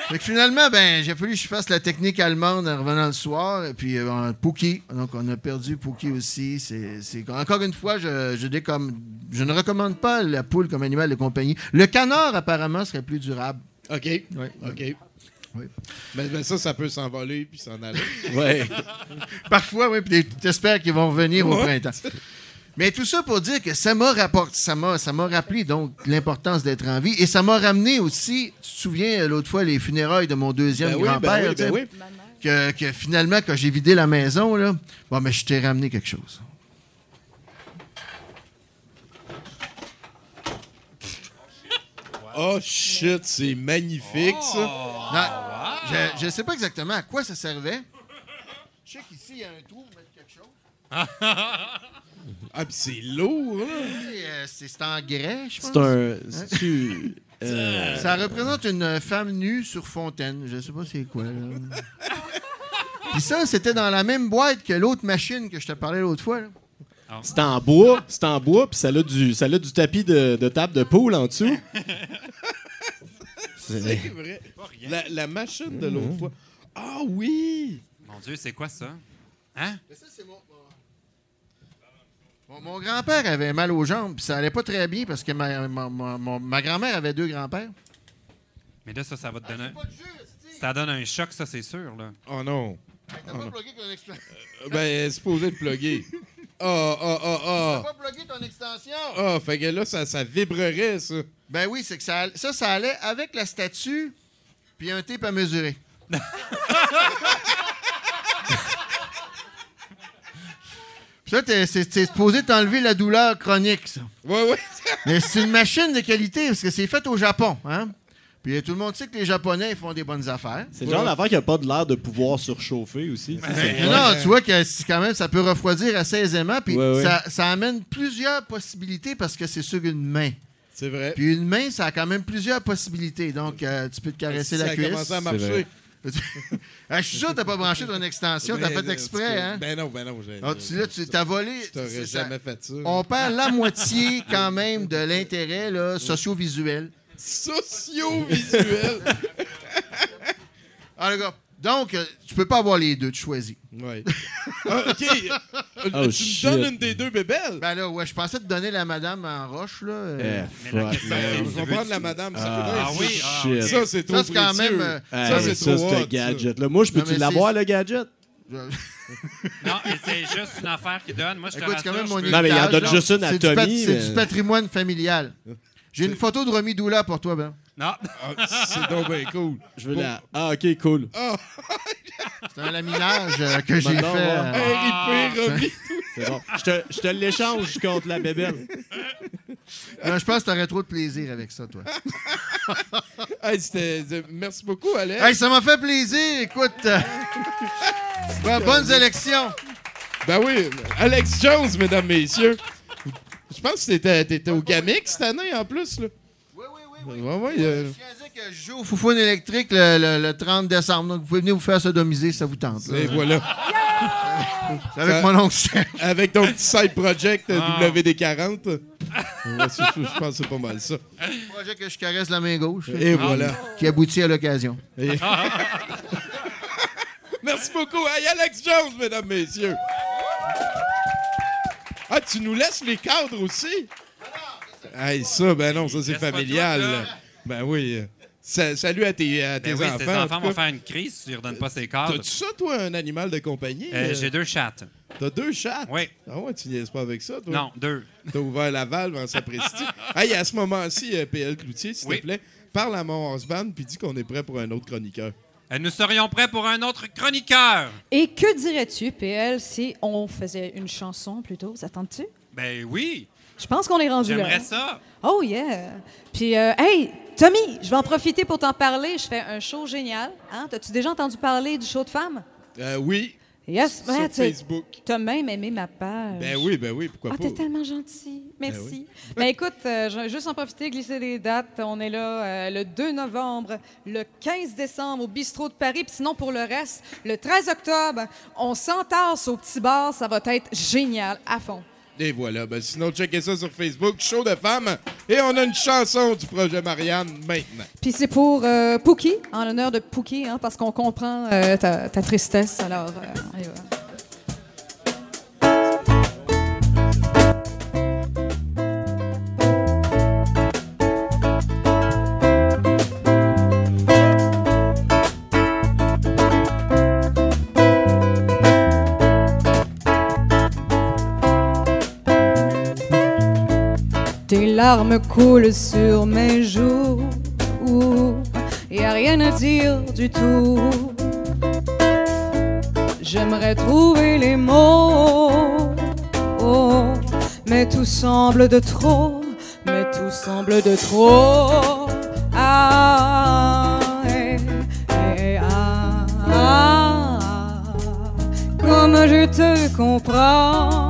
fait que finalement, ben, j'ai fallu que je fasse la technique allemande en revenant le soir. Et puis, euh, Pouki. Donc, on a perdu Pouki aussi. C'est, Encore une fois, je, je ne recommande pas la poule comme animal de compagnie. Le canard, apparemment, serait plus durable. OK. OK. Oui. Mais, mais ça, ça peut s'envoler puis s'en aller. Ouais. Parfois, oui, puis t'espères qu'ils vont revenir au printemps. Mais tout ça pour dire que ça m'a rapporté, ça m'a, ça m'a rappelé donc l'importance d'être en vie et ça m'a ramené aussi, tu te souviens euh, l'autre fois les funérailles de mon deuxième Ben oui, grand-père, ben oui, ben oui. que, que finalement quand j'ai vidé la maison là, bon mais je t'ai ramené quelque chose. Oh shit, c'est magnifique, ça. Non, je, je sais pas exactement à quoi ça servait. Je sais qu'ici il y a un trou pour mettre quelque chose. Ah, puis c'est lourd, euh, c'est, c'est en grès, je pense. C'est un. c'est-tu, euh, Ça représente une femme nue sur fontaine. Je sais pas c'est quoi. Là. Puis ça, c'était dans la même boîte que l'autre machine que je te parlais l'autre fois. là. C'est en bois, c'est en bois, puis ça a du, ça a du tapis de, de table de poule en dessous. C'est vrai. La, la machine de l'autre fois. Ah oui! Mon Dieu, c'est quoi ça? Hein? Mais ça, c'est mon. Mon, mon grand-père avait mal aux jambes, puis ça allait pas très bien parce que ma, ma- ma- ma grand-mère avait deux grands-pères. Mais là, ça, ça va te donner. Pas de jus, esti. Ça donne un choc, ça, c'est sûr. Là. Oh non. Hey, T'as Oh pas non. plugué ton extension. Euh, Ben, supposé le plugger. Ah, ah, ah, ah. pas plugué ton extension. Ah, fait que là, ça, ça vibrerait, ça. Ben oui, c'est que ça, ça, ça allait avec la statue, puis un tape à mesurer. Puis ça, t'es- c'est c'est supposé t'enlever la douleur chronique, ça. Ouais, ouais. Mais c'est une machine de qualité parce que c'est fait au Japon, hein? Puis tout le monde sait que les Japonais ils font des bonnes affaires. C'est le genre d'affaire qui a pas de l'air de pouvoir surchauffer aussi. tu non, tu vois que quand même, ça peut refroidir assez aisément. Puis Ouais, ouais. Ça, ça amène plusieurs possibilités parce que c'est sur une main. C'est vrai. Puis une main, ça a quand même plusieurs possibilités. Donc, euh, tu peux te caresser ça la a cuisse. commencé à marcher. Ah, je suis sûr que t'as pas branché ton extension, t'as fait exprès, tu- hein? Ben non, ben non. j'ai- Ah, tu, là, tu t'as volé. Je t'aurais c'est ça. jamais fait ça. On perd la moitié quand même de l'intérêt là, socio-visuel. Socio-visuel. Ah, le gars. Donc, euh, tu peux pas avoir les deux, tu choisis. ouais. Ah, OK. Euh, Oh, tu shit. me donnes une des deux bébelles. Ben là, ouais, je pensais te donner la madame en roche, là. euh. Eh, Mais la question. Ben, c'est- on va prendre la madame. ça Ah, coûte Ah un oui, shit. ah, Shit. ok. Ça, c'est trop Ça, c'est quand même, euh, ça, c'est ça, trop hot, ça. gadget-là. Moi, je peux-tu l'avoir, le gadget? Non, c'est juste une affaire qui donne. Moi, je te Écoute, c'est quand même mon peux- Non, mais il en donne là. juste une à Tommy, c'est du patrimoine familial. J'ai une photo de Romy Doula pour toi, Ben. Non, Ah, c'est donc bien cool. Je veux la... Ah, OK, cool. C'est un laminage euh, que j'ai fait. Maintenant, euh, Romy. C'est bon. Je te, je te l'échange contre la bébelle. non, je pense que t'aurais trop de plaisir avec ça, toi. Hey, c'était- c'était- Merci beaucoup, Alex. Hey, ça m'a fait plaisir. Écoute, euh, bon- bonnes élections. Ben oui, Alex Jones, mesdames, messieurs. Je pense que t'étais, t'étais au GAMIC cette année, en plus. Là. Oui, oui, oui. Ouais, ouais, euh, Je tiens à dire que je joue au Foufoune électrique le, le- le 30 décembre. Donc, vous pouvez venir vous faire sodomiser si ça vous tente. là. et voilà. C'est avec mon oncle. Avec ton petit side project Ah. WD-40. Ouais, c'est- je, pense que c'est pas mal ça. projet que je caresse la main gauche. Et voilà. Qui aboutit à l'occasion. Et- Merci beaucoup. Hey, Alex Jones, mesdames, messieurs. Ah, tu nous laisses les cadres aussi? Hey, ça, ben non, ça c'est familial. Ben oui. Sa- salut à tes, à tes Ben oui, enfants. tes en enfants vont faire une crise si tu ne redonnes pas ses cadres. T'as-tu ça, toi, un animal de compagnie? Euh, Euh, J'ai deux chattes. T'as deux chats? Oui. Ah ouais, tu niaises pas avec ça, toi? Non, deux. T'as ouvert la valve en sapristi. hey, à ce moment-ci, euh, PL Cloutier, s'il Oui. te plaît, parle à mon husband puis dis qu'on est prêt pour un autre chroniqueur. Nous serions prêts pour un autre chroniqueur. Et que dirais-tu, PL, si on faisait une chanson plutôt? Ça tente-tu? Ben oui, Je pense qu'on est rendu là. j'aimerais ça. Oh yeah! Puis, euh, hey, Tommy, je vais en profiter pour t'en parler. Je fais un show génial. Hein? T'as-tu déjà entendu parler du show de femmes? Euh, oui, Yes, sur ouais, tu Facebook. as même aimé ma page. Ben oui, ben oui, pourquoi Ah, pas? t'es tellement gentil. Merci. oui. Ben écoute, euh, je vais juste en profiter, glisser des dates. On est là euh, le 2 novembre, le 15 décembre au Bistrot de Paris. Puis sinon, pour le reste, le 13 octobre, on s'entasse au petit bar. Ça va être génial, à fond. Et voilà, ben sinon, checkez ça sur Facebook, show de femmes. Et on a une chanson du projet Marianne maintenant. Puis c'est pour euh, Pookie, en l'honneur de Pookie, hein, parce qu'on comprend euh, ta, tristesse. Alors, euh, larmes coulent sur mes joues. Y a rien à dire du tout. J'aimerais trouver les mots. Oh, mais tout semble de trop. Mais tout semble de trop. Ah, eh, eh, ah, ah, comme je te comprends.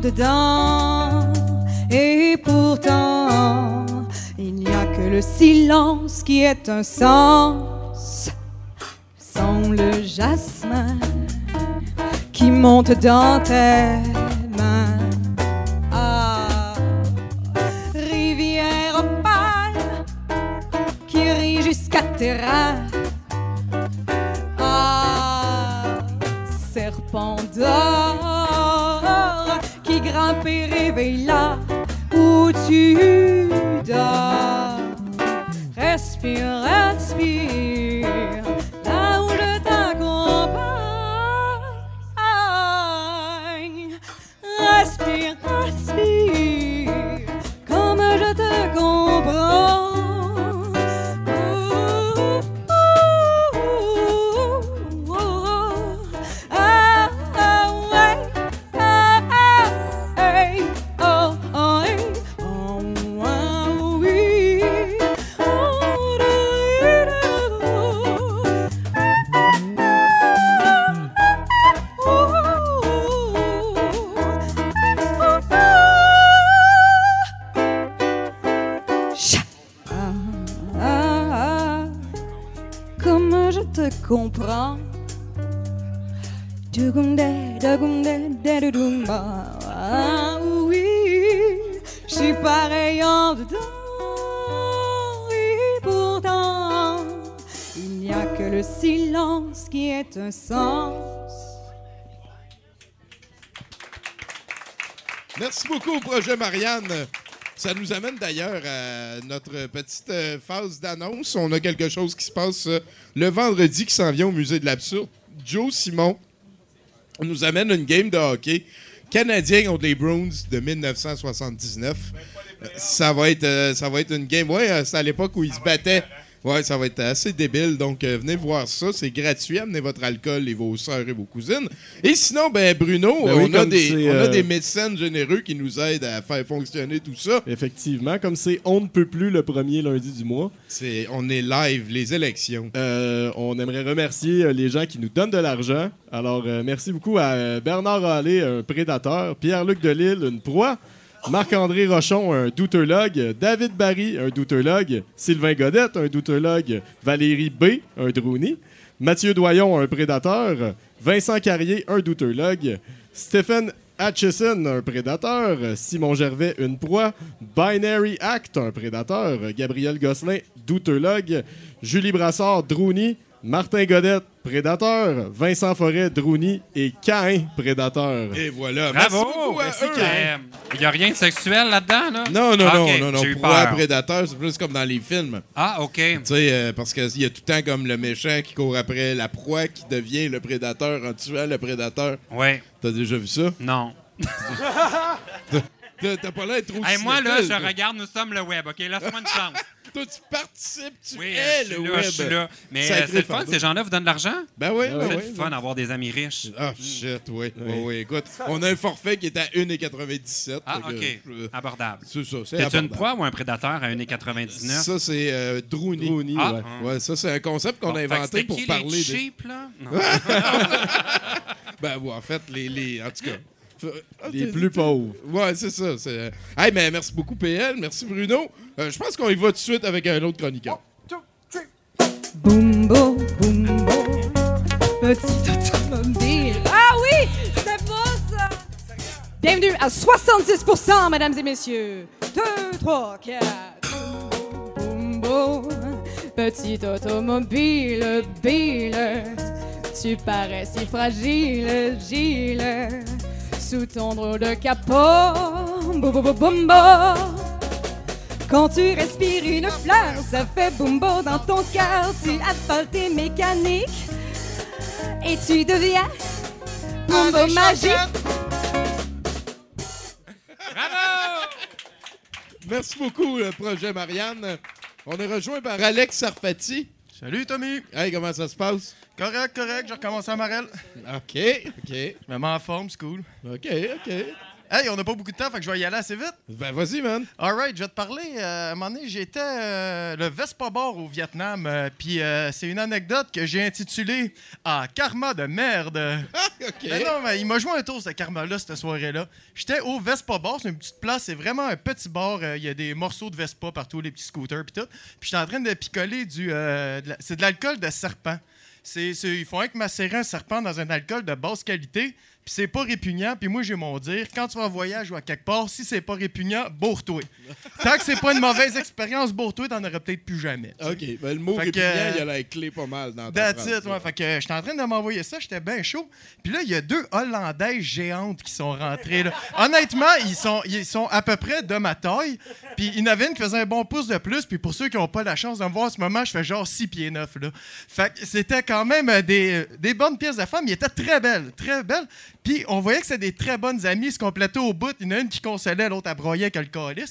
Dedans et pourtant le silence qui est un sens. Sans le jasmin qui monte dans tes dedans. Et pourtant, il n'y a que le silence qui est un sens. Merci beaucoup au projet Marianne. Ça nous amène d'ailleurs à notre petite euh, phase d'annonce. On a quelque chose qui se passe euh, le vendredi qui s'en vient au Musée de l'Absurde. Joe Simon nous amène une game de hockey canadien contre les Bruins de 1979. Euh, Ça va être, euh, ça va être une game. Ouais, euh, c'est à l'époque où ils se battaient. Ouais, ça va être assez débile. Donc, euh, venez voir ça. C'est gratuit. Amenez votre alcool et vos soeurs et vos cousines. Et sinon, ben Bruno, Ben oui, on, a comme des, c'est, on a euh, des médecins généreux qui nous aident à faire fonctionner tout ça. Effectivement, comme c'est On ne peut plus le premier lundi du mois, C'est, on est live, les élections. euh, on aimerait remercier les gens qui nous donnent de l'argent. Alors, merci beaucoup à Bernard Allé, un prédateur, Pierre-Luc Delille, une proie, Marc-André Rochon, un doutologue, David Barry, un doutologue, Sylvain Godette, un doutologue, Valérie B, un droonie, Mathieu Doyon, un prédateur, Vincent Carrier, un doutologue, Stephen Atchison, un prédateur, Simon Gervais, une proie, Binary Act, un prédateur, Gabriel Gosselin, doutologue, Julie Brassard, droonie, Martin Godette, prédateur, Vincent Forêt, droonie et Cain, prédateur. Et voilà. Bravo! Merci beaucoup à Merci, eux. Caïn. Il n'y a rien de sexuel là-dedans, là? Non, non, Ah, non, ok, non, non. j'ai eu Proie peur. prédateur, c'est plus comme dans les films. Ah, OK. Tu sais, euh, parce qu'il y a tout le temps comme le méchant qui court après la proie qui devient le prédateur en tuant le prédateur. Ouais. T'as déjà vu ça? Non. T'as t'as pas l'air trop Hey, moi, là, je regarde Nous sommes le web, OK? Laisse-moi une chance. Toi, tu participes, tu Oui, es le là, web. je suis là. Mais euh, c'est le fun, ces gens-là vous donnent de l'argent? Ben oui, ben C'est oui. le fun d'avoir des amis riches. Ah, shit, oui. Oui. Oui, oui, écoute, on a un forfait qui est à 1,97. Ah, OK. euh, Abordable. C'est ça, c'est une proie ou un prédateur à 1,99? Ça, c'est euh, Droonie. Droonie, Ah, ouais. hum. Ouais, ça, c'est un concept qu'on Bon, a inventé c'était pour qui, parler de. cheap, là? Non. Ben, ouais, en fait, les, les. En tout cas. Ah, Les plus pauvres. Ouais, c'est ça. c'est- Hey, mais merci beaucoup, PL. Merci, Bruno. Euh, je pense qu'on y va tout de suite avec un autre chroniqueur. Bumbo, bumbo, petit automobile. Ah oui, c'est beau ça! Bienvenue à 70%, mesdames et messieurs. 2, 3, 4. Bumbo, petit automobile, bile. Tu parais si fragile, Gilles. Sous ton drôle de capot. Bumbo, bumbo. Quand tu respires une fleur, ça fait boumbo dans ton cœur. Tu asphaltes tes mécaniques et tu deviens boumbo magique. Bravo! Merci beaucoup, le projet Marianne. On est rejoint par Alex Sarfati. Salut Tommy! Hey, comment ça se passe? Correct, correct, j'ai recommencé à Marel. OK, OK. Je me mets en forme, c'est cool. OK, OK. Hey, on n'a pas beaucoup de temps, fait que je vais y aller assez vite. Ben, vas-y, man. All right, je vais te parler. euh, à un moment donné, j'étais euh, le Vespa Bar au Vietnam. euh, Puis euh, c'est une anecdote que j'ai intitulée Ah, karma de merde. OK. Mais non, mais il m'a joué un tour, ce karma-là, cette soirée-là. J'étais au Vespa Bar, c'est une petite place, c'est vraiment un petit bar. Il y a des morceaux de Vespa partout, les petits scooters, puis tout. Puis j'étais en train de picoler du. euh, c'est de l'alcool de serpent. C'est, c'est- ils font avec macérer un serpent dans un alcool de basse qualité, puis c'est pas répugnant. Puis moi, j'ai mon dire, quand tu vas en voyage ou à quelque part, si c'est pas répugnant, bourre-toi. Tant que c'est pas une mauvaise expérience, bourre-toi, t'en auras peut-être plus jamais. OK. Ben, le mot Fait que, répugnant, euh, il a la clé pas mal dans ta That's phrase, it, ouais. Fait que euh, j'étais en train de m'envoyer ça, j'étais bien chaud. Puis là, il y a deux Hollandaises géantes qui sont rentrées. Là. Honnêtement, ils sont, ils sont à peu près de ma taille. Puis il y en avait une qui faisait un bon pouce de plus. Puis pour ceux qui n'ont pas la chance de me voir en ce moment, je fais genre 6 pieds 9. Là. Fait que c'était quand même euh, des, des bonnes pièces de femmes. Ils étaient très belles, très belles. Puis on voyait que c'était des très bonnes amies, ils se complétaient au bout. Il y en a une qui consolait, l'autre, elle broyait avec le.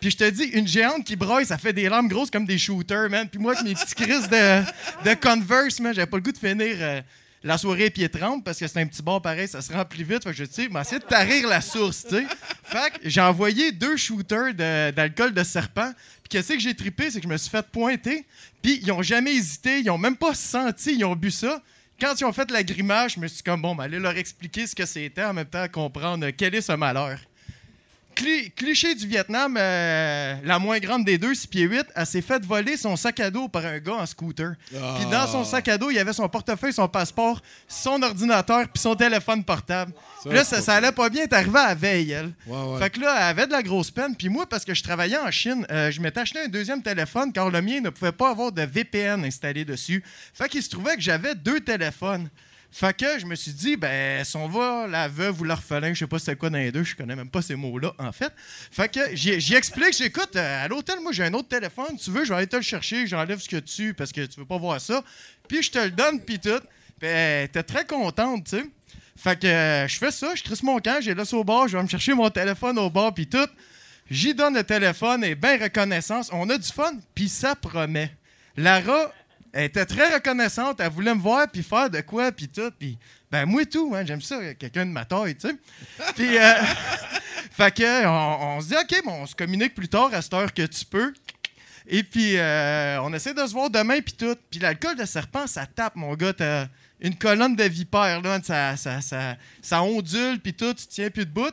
Puis je te dis, une géante qui broye, ça fait des larmes grosses comme des shooters, man. Puis moi, avec mes petits crises de, de Converse, man, j'avais pas le goût de finir euh, la soirée pied trempe parce que c'est un petit bar pareil, ça se remplit vite. Fait que je sais, m'essayer de tarir la source, tu sais. Fait que j'ai envoyé deux shooters de- d'alcool de, serpent. Puis qu'est-ce que j'ai trippé, c'est que je me suis fait pointer. Puis ils ont jamais hésité, ils ont même pas senti, ils ont bu ça. Quand ils ont fait la grimace, je me suis dit comme bon, ben, leur expliquer ce que c'était en même temps comprendre quel est ce malheur. Cli- cliché du Vietnam, euh, la moins grande des deux, 6 pieds 8, elle s'est fait voler son sac à dos par un gars en scooter. Puis dans son sac à dos, il y avait son portefeuille, son passeport, son ordinateur, puis son téléphone portable. Ça, là, ça, allait pas bien, arrivée à la veille, elle. Ouais, ouais. Fait que là, elle avait de la grosse peine. Puis moi, parce que je travaillais en Chine, euh, je m'étais acheté un deuxième téléphone car le mien ne pouvait pas avoir de VPN installé dessus. Fait qu'il se trouvait que j'avais deux téléphones. Fait que je me suis dit, ben, si on va la veuve ou l'orphelin, je sais pas c'est quoi dans les deux, je connais même pas ces mots-là, en fait. Fait que j'y explique, j'écoute, euh, à l'hôtel, moi, j'ai un autre téléphone, tu veux, je vais aller te le chercher, j'enlève ce que tu, parce que tu veux pas voir ça. Puis je te le donne, puis tout. Elle était très contente, tu sais. Fait que euh, je fais ça, je crisse mon camp, j'ai laissé au bar, je vais me chercher mon téléphone au bar, puis tout. J'y donne le téléphone et bien reconnaissance. On a du fun, puis ça promet. Lara elle était très reconnaissante, elle voulait me voir, puis faire de quoi, puis tout. Puis, ben, moi, tout, hein, j'aime ça, quelqu'un de ma taille, tu sais. Puis, euh, fait que, on, on se dit, OK, bon, on se communique plus tard à cette heure que tu peux. Et puis, euh, on essaie de se voir demain, puis tout. Puis l'alcool de serpent, ça tape, mon gars. T'as une colonne de vipère, là. Ça, ça, ça, ça ondule, puis tout. Tu tiens plus de bout.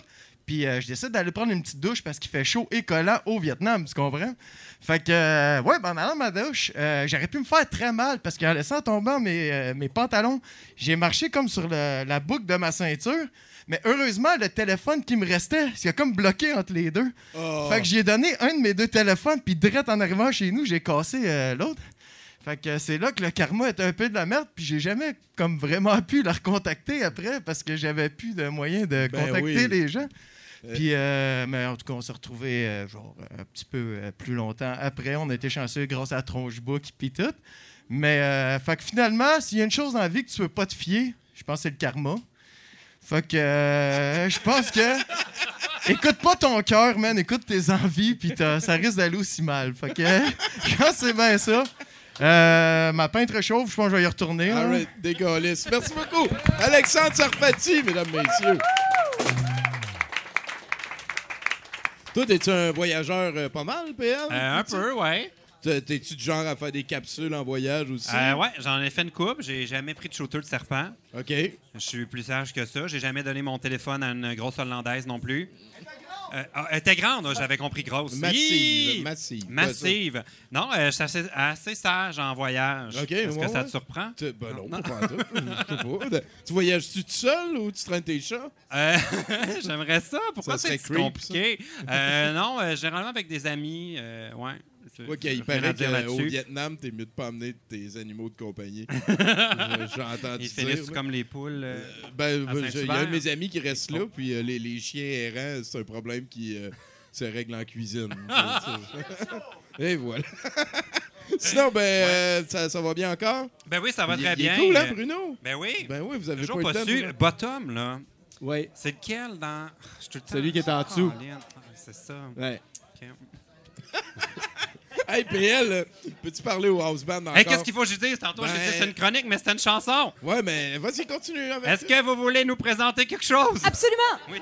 Puis euh, je décide d'aller prendre une petite douche parce qu'il fait chaud et collant au Vietnam, tu comprends? Fait que, euh, ouais, ben, en allant ma douche, euh, j'aurais pu me faire très mal parce qu'en laissant tomber mes, euh, mes pantalons, j'ai marché comme sur le- la boucle de ma ceinture. Mais heureusement, le téléphone qui me restait, c'est comme bloqué entre les deux. Oh. Fait que j'ai donné un de mes deux téléphones, puis direct en arrivant chez nous, j'ai cassé l'autre. Fait que c'est là que le karma était un peu de la merde, puis j'ai jamais comme vraiment pu la recontacter après parce que j'avais plus de moyen de Ben contacter oui. les gens. Puis, euh, mais en tout cas, on s'est retrouvés euh, genre un petit peu euh, plus longtemps après. On a été chanceux grâce à Tronchebook puis tout. Mais, euh, fait que finalement, s'il y a une chose dans la vie que tu peux pas te fier, je pense que c'est le karma. Fait que euh, je pense que. Écoute pas ton cœur, man. Écoute tes envies, puis ça risque d'aller aussi mal. Fait que que c'est bien ça. Euh, ma peintre chauffe, je pense que je vais y retourner. All right, dégueulasse. Merci beaucoup. Alexandre Sarfati, mesdames, messieurs. Toi, t'es-tu un voyageur euh, pas mal, PL? Euh, un peu, ouais. T'es- T'es-tu du genre à faire des capsules en voyage aussi? Euh, ouais, j'en ai fait une coupe. J'ai jamais pris de shooter de serpent. OK. Je suis plus sage que ça. J'ai jamais donné mon téléphone à une grosse hollandaise non plus. Euh, ah, elle était grande, hein, j'avais compris grosse. Massive, massive. Massive. Non, euh, je suis assez, assez sage en voyage. OK, Est-ce ouais, que ça te surprend? Tu- Ben non, pas tout. Tu voyages-tu tout seul ou tu traînes tes chats? Euh, J'aimerais ça. Pourquoi c'est si compliqué? Euh, non, euh, généralement avec des amis. euh, ouais. C'est- qu'il rien à paraît qu'au. Vietnam, t'es mieux de pas amener tes animaux de compagnie. J'ai entendu Ils finissent là. comme les poules. euh, Ben, à ben, j'ai- il y a un de mes amis qui reste là, puis euh, les, les chiens errants, c'est un problème qui euh, se règle en cuisine. Et voilà. Sinon, ben, euh, ça, ça va bien encore? Ben oui, ça va Il- très il est bien. cool, hein, Euh, Bruno? Ben oui. Ben oui, vous avez Toujours pas, pas eu le temps. su. Bruno. Bottom, là. Oui. C'est lequel dans. Je temps- Celui qui est en dessous. Ah, C'est ça. Ouais. OK. Hey, PL, peux-tu parler au house band encore? Hey, qu'est-ce qu'il faut que je dise? Tantôt, j'ai Ben- dit c'est une chronique, mais c'était une chanson. Ouais, mais vas-y, continue avec Est-ce que vous voulez nous présenter quelque chose? Absolument! Oui.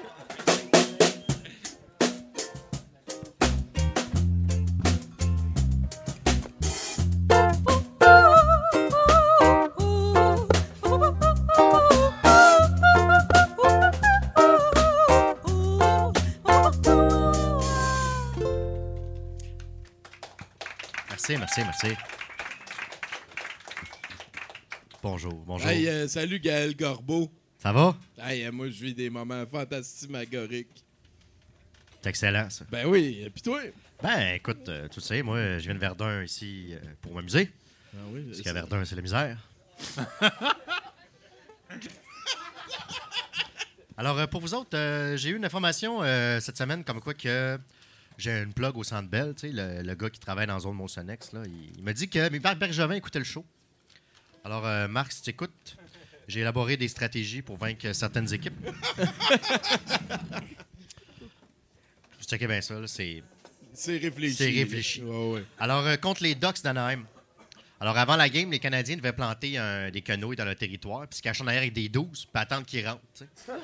Merci, merci. Bonjour, bonjour. Hey, euh, salut Gaël Gorbeau. Ça va? Hey, euh, moi, je vis des moments fantastimagoriques. C'est excellent, ça. Ben oui, et puis toi? Ben, écoute, euh, tu sais, moi, je viens de Verdun ici euh, pour m'amuser. Ah oui, Parce qu'à Verdun, c'est la misère. Alors, pour vous autres, j'ai eu une information cette semaine comme quoi que j'ai une plug au Centre Bell, tu sais, le, le gars qui travaille dans la zone Monsonex, là, il, il m'a dit que Marc Bergevin écoutait le show. Alors, euh, Marc, si tu écoutes, j'ai élaboré des stratégies pour vaincre certaines équipes. Je checkais bien ça, là, c'est... C'est réfléchi. C'est réfléchi. Ouais, ouais. Alors, euh, contre les Ducks d'Anaheim. Alors, avant la game, les Canadiens devaient planter un- des canaux dans leur territoire, puis se cacher en arrière avec des 12, puis attendre qu'ils rentrent.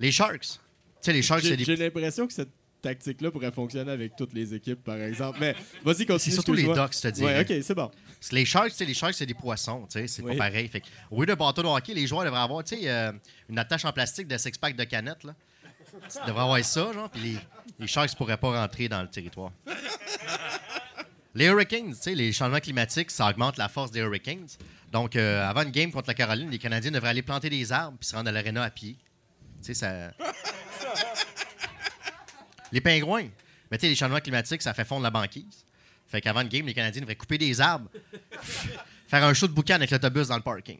Les Sharks. Tu sais, les Sharks, c'est J'ai l'impression que cette tactique-là pourrait fonctionner avec toutes les équipes, par exemple. Mais vas-y, continue. C'est surtout les. Ducks, je te dis. Ouais, ok, c'est bon. Les Sharks, tu les Sharks, c'est des poissons, tu sais, c'est Oui. pas pareil. Fait que, au lieu de bâton de hockey, les joueurs devraient avoir, tu sais, euh, une attache en plastique de six-pack de canettes, là. Ils devraient avoir ça, genre, puis les, les Sharks pourraient pas rentrer dans le territoire. Les Hurricanes, tu sais, les changements climatiques, ça augmente la force des Hurricanes. Donc, euh, avant une game contre la Caroline, les Canadiens devraient aller planter des arbres puis se rendre à l'aréna à pied. Tu sais, ça. Les pingouins. Mais tu sais, les changements climatiques, ça fait fondre la banquise. Fait qu'avant une game, les Canadiens devraient couper des arbres, faire un show de boucan avec l'autobus dans le parking.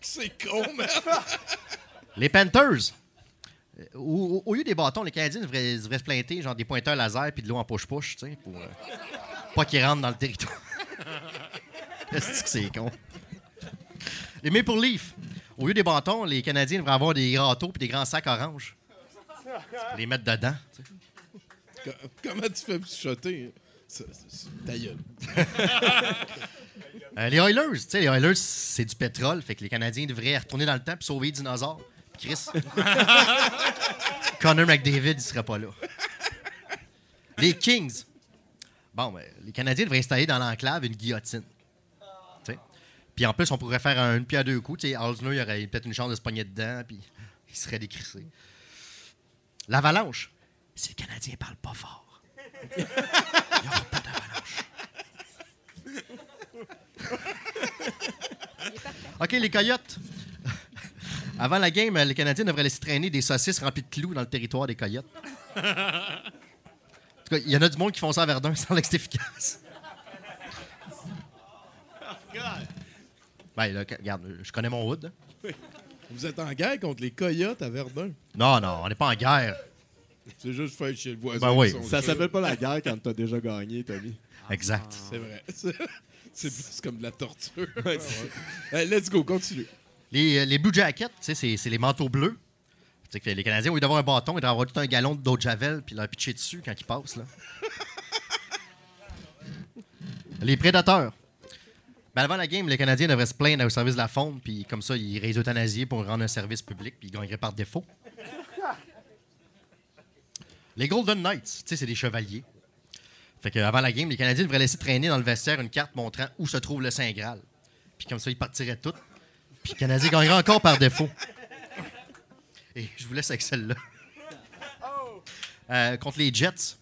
C'est con, man. Les Panthers. euh, Au, lieu des bâtons, les Canadiens devraient, devraient se planter genre des pointeurs laser puis de l'eau en push-push, tu sais, pour euh, pas qu'ils rentrent dans le territoire. Est-ce que c'est con? Les Maple Leafs. Au lieu des bâtons, les Canadiens devraient avoir des râteaux puis des grands sacs oranges. Les mettre dedans. tu sais. Co- Comment tu fais c'est- Ta gueule. Euh, les Oilers, tu sais, les Oilers, c'est du pétrole, fait que les Canadiens devraient retourner dans le temps puis sauver les dinosaures. Chris. Connor McDavid, il serait pas là. Les Kings. Bon, ben, les Canadiens devraient installer dans l'enclave une guillotine. Puis en plus, on pourrait faire un, une pierre à deux coups. Tu sais, Halsner, il aurait peut-être une chance de se pogner dedans, puis il serait décrissé. L'avalanche. Si les Canadiens parlent pas fort, il n'y aura pas d'avalanche. OK, les coyotes. Avant la game, les Canadiens devraient laisser traîner des saucisses remplies de clous dans le territoire des coyotes. En tout cas, il y en a du monde qui font ça à Verdun sans que c'est efficace. Ben, là, regarde, je connais mon hood. Vous êtes en guerre contre les coyotes à Verdun. Non, non, on n'est pas en guerre. C'est juste faire chez le voisin. Ben oui. Ça s'appelle pas la guerre quand t'as déjà gagné, Tommy. Exact. C'est vrai. C'est plus comme de la torture. Hey, let's go, continue. Les, euh, les Blue Jackets, tu sais, c'est c'est les manteaux bleus. Tu sais que les Canadiens, au lieu d'avoir un bâton, ils devraient avoir tout un gallon d'eau de javel puis leur pitcher dessus quand ils passent. Là. les prédateurs. Ben, avant la game, les Canadiens devraient se plaindre au service de la faune, puis comme ça, ils iraient euthanasier pour rendre un service public, puis ils gagneraient par défaut. Les Golden Knights, tu sais, c'est des chevaliers. Fait que avant la game, les Canadiens devraient laisser traîner dans le vestiaire une carte montrant où se trouve le Saint Graal. Puis comme ça, ils partiraient tous. Puis les Canadiens gagneraient encore par défaut. Et je vous laisse avec celle-là. Euh, contre les Jets.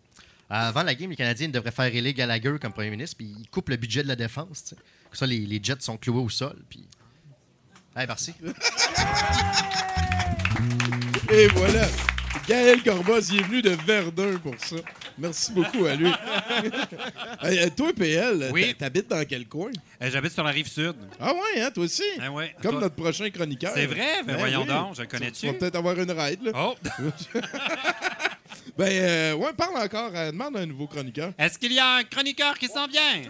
Avant la game, les Canadiens devraient faire élire Gallagher comme premier ministre, puis ils coupent le budget de la défense. Comme ça, les, les Jets sont cloués au sol. Puis... Hey, merci. Et voilà. Gaël Corbas, il est venu de Verdun pour ça. Merci beaucoup à lui. Hey, toi, PL, Oui. t'habites dans quel coin? Euh, J'habite sur la rive sud. Ah ouais, hein, toi aussi? Ah ouais. Comme Toi- notre prochain chroniqueur. C'est vrai? Ben voyons oui. donc, je le connais-tu? Tu vas peut-être avoir une ride, là. Oh! Ben, euh, ouais, parle encore. euh, demande un nouveau chroniqueur. Est-ce qu'il y a un chroniqueur qui s'en vient?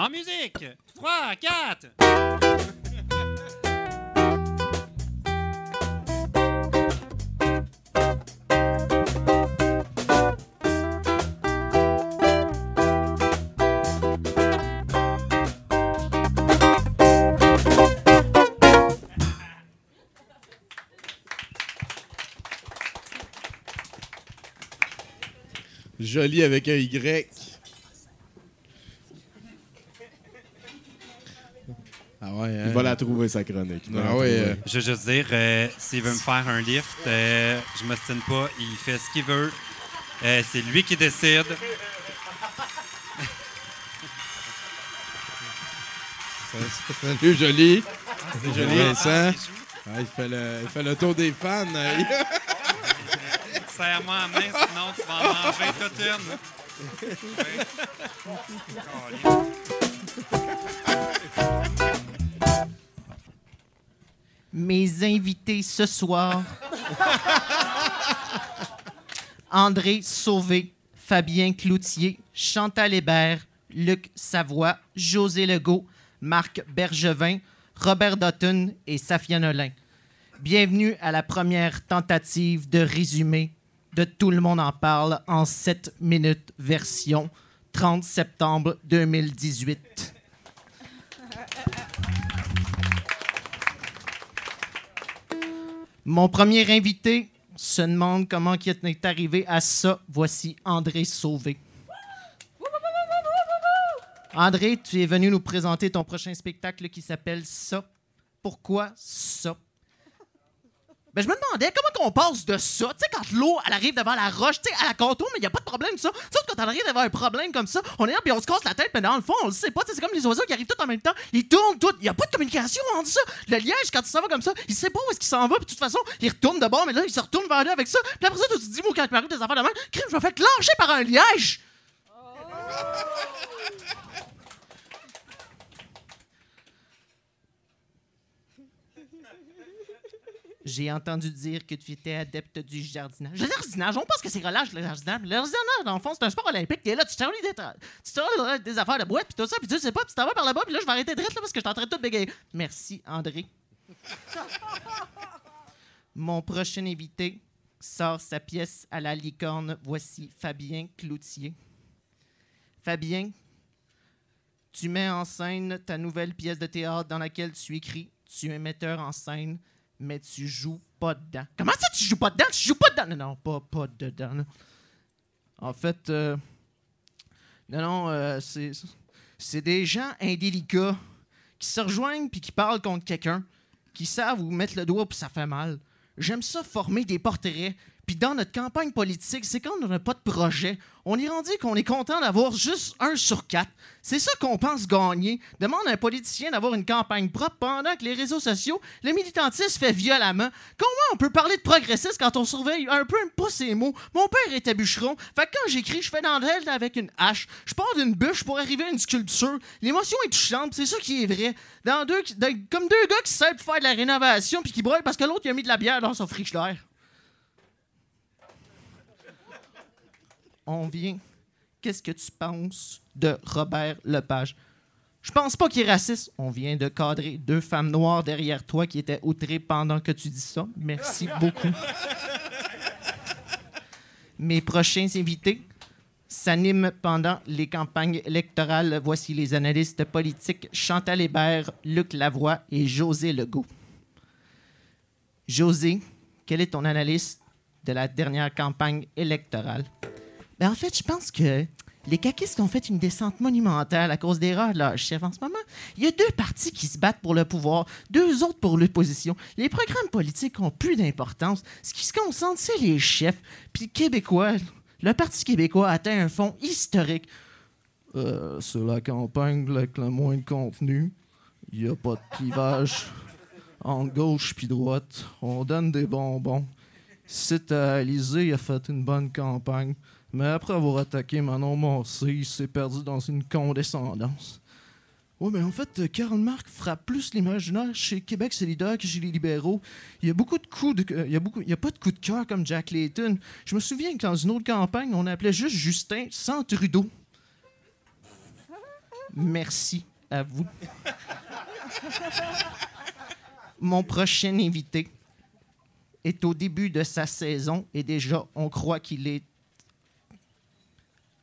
En musique! 3, 4! Joli avec un Y. Ah ouais, hein? Il va la trouver, sa chronique. Ah ouais, euh, Je veux juste dire, euh, s'il veut me faire un lift, euh, je m'ostine pas, il fait ce qu'il veut. Euh, c'est lui qui décide. Salut, joli. Salut, joli. Vincent. Ah, il, fait le, il fait le tour des fans. Serre-moi à main, sinon tu vas en manger toute une. Mes invités ce soir. André Sauvé, Fabien Cloutier, Chantal Hébert, Luc Savoie, José Legault, Marc Bergevin, Robert Dutton et Safia Nolin. Bienvenue à la première tentative de résumé de Tout le monde en parle en 7 minutes version 30 septembre 2018. Mon premier invité se demande comment il est arrivé à ça. Voici André Sauvé. André, tu es venu nous présenter ton prochain spectacle qui s'appelle Ça. Pourquoi ça? Ben, je me demandais comment on passe de ça? Tu sais, quand l'eau, elle arrive devant la roche, tu sais, à la contour, mais il n'y a pas de problème, ça. Sauf quand elle arrive devant un problème comme ça, on est là, puis on se casse la tête, mais dans le fond, on le sait pas. Tu C'est comme les oiseaux qui arrivent tous en même temps. Ils tournent tous. Il n'y a pas de communication entre ça. Le liège, quand il s'en va comme ça, il sait pas où est-ce qu'il s'en va, puis de toute façon, il retourne de bord, mais là, il se retourne vers là avec ça. Puis après ça, tu te dis, moi, quand il m'arrive des affaires de même, crime, je me fais clencher par un liège. J'ai entendu dire que tu étais adepte du jardinage. Le jardinage, on pense que c'est relâche, le jardinage. Le jardinage, dans le fond, c'est un sport olympique. T'es là, tu t'ennuies des, tu t'ennuies des affaires de boîte, puis tout ça, puis tu sais pas, puis tu t'en vas par là-bas, puis là, je vais arrêter de là parce que je suis en train de tout bégayer. Merci, André. Mon prochain invité sort sa pièce à la licorne. Voici Fabien Cloutier. Fabien, tu mets en scène ta nouvelle pièce de théâtre dans laquelle tu écris. Tu es metteur en scène, mais tu joues pas dedans. Comment ça, tu joues pas dedans? Tu joues pas dedans? Non, non, pas, pas dedans. En fait, euh, non, non, euh, c'est, c'est des gens indélicats qui se rejoignent puis qui parlent contre quelqu'un, qui savent où mettre le doigt puis ça fait mal. J'aime ça former des portraits. Puis dans notre campagne politique, c'est quand on n'a pas de projet. On est rendu qu'on est content d'avoir juste un sur quatre. C'est ça qu'on pense gagner. Demande à un politicien d'avoir une campagne propre pendant que les réseaux sociaux, le militantisme fait violemment. Comment on peut parler de progressiste quand on surveille un peu pas ses mots? Mon père était bûcheron. Fait que quand j'écris, je fais dans l'aile avec une hache. Je pars d'une bûche pour arriver à une sculpture. L'émotion est touchante, c'est ça qui est vrai. Dans deux, comme deux gars qui savent faire de la rénovation puis qui broient parce que l'autre il a mis de la bière dans son frigidaire. On vient. Qu'est-ce que tu penses de Robert Lepage? Je pense pas qu'il est raciste. On vient de cadrer deux femmes noires derrière toi qui étaient outrées pendant que tu dis ça. Merci beaucoup. Mes prochains invités s'animent pendant les campagnes électorales. Voici les analystes politiques Chantal Hébert, Luc Lavoie et José Legault. José, quelle est ton analyse de la dernière campagne électorale? Ben, en fait, je pense que les caquistes ont fait une descente monumentale à cause d'erreurs de leur chef. En ce moment, il y a deux partis qui se battent pour le pouvoir, deux autres pour l'opposition. Les programmes politiques ont plus d'importance. Ce qui se concentre, c'est les chefs. Puis Québécois, le Parti québécois atteint un fond historique. Euh, c'est la campagne avec le moins de contenu. Il n'y a pas de clivage entre gauche puis droite. On donne des bonbons. C'est à a fait une bonne campagne. Mais après avoir attaqué Manon Massé, il s'est perdu dans une condescendance. Oui, mais en fait, Karl Marx frappe plus l'imaginaire chez Québec solidaire que chez les libéraux. Il y a beaucoup de coups de, il y a beaucoup, il y a pas de coups de cœur comme Jack Layton. Je me souviens que dans une autre campagne, on appelait juste Justin sans Trudeau. Merci à vous. Mon prochain invité est au début de sa saison et déjà on croit qu'il est.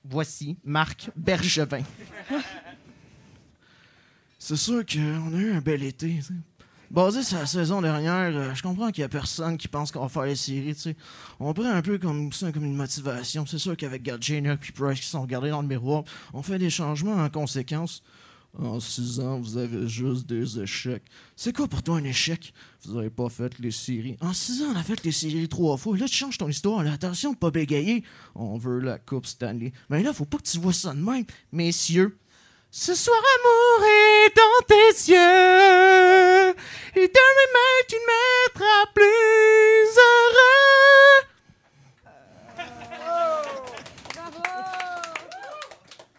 Voici Marc Bergevin. C'est sûr qu'on a eu un bel été. tu sais. Basé sur la saison dernière, euh, je comprends qu'il n'y a personne qui pense qu'on va faire les séries. On prend un peu comme ça, comme une motivation. C'est sûr qu'avec Gardiner et Price qui sont regardés dans le miroir, on fait des changements en conséquence. En six ans, vous avez juste des échecs. C'est quoi pour toi un échec? Vous avez pas fait les séries. En six ans, on a fait les séries trois fois. Là, tu changes ton histoire. Attention de pas bégayer. On veut la Coupe Stanley. Mais là, faut pas que tu vois ça de même. Messieurs, ce soir, amour est dans tes yeux. Et demain, tu me mettras plus heureux.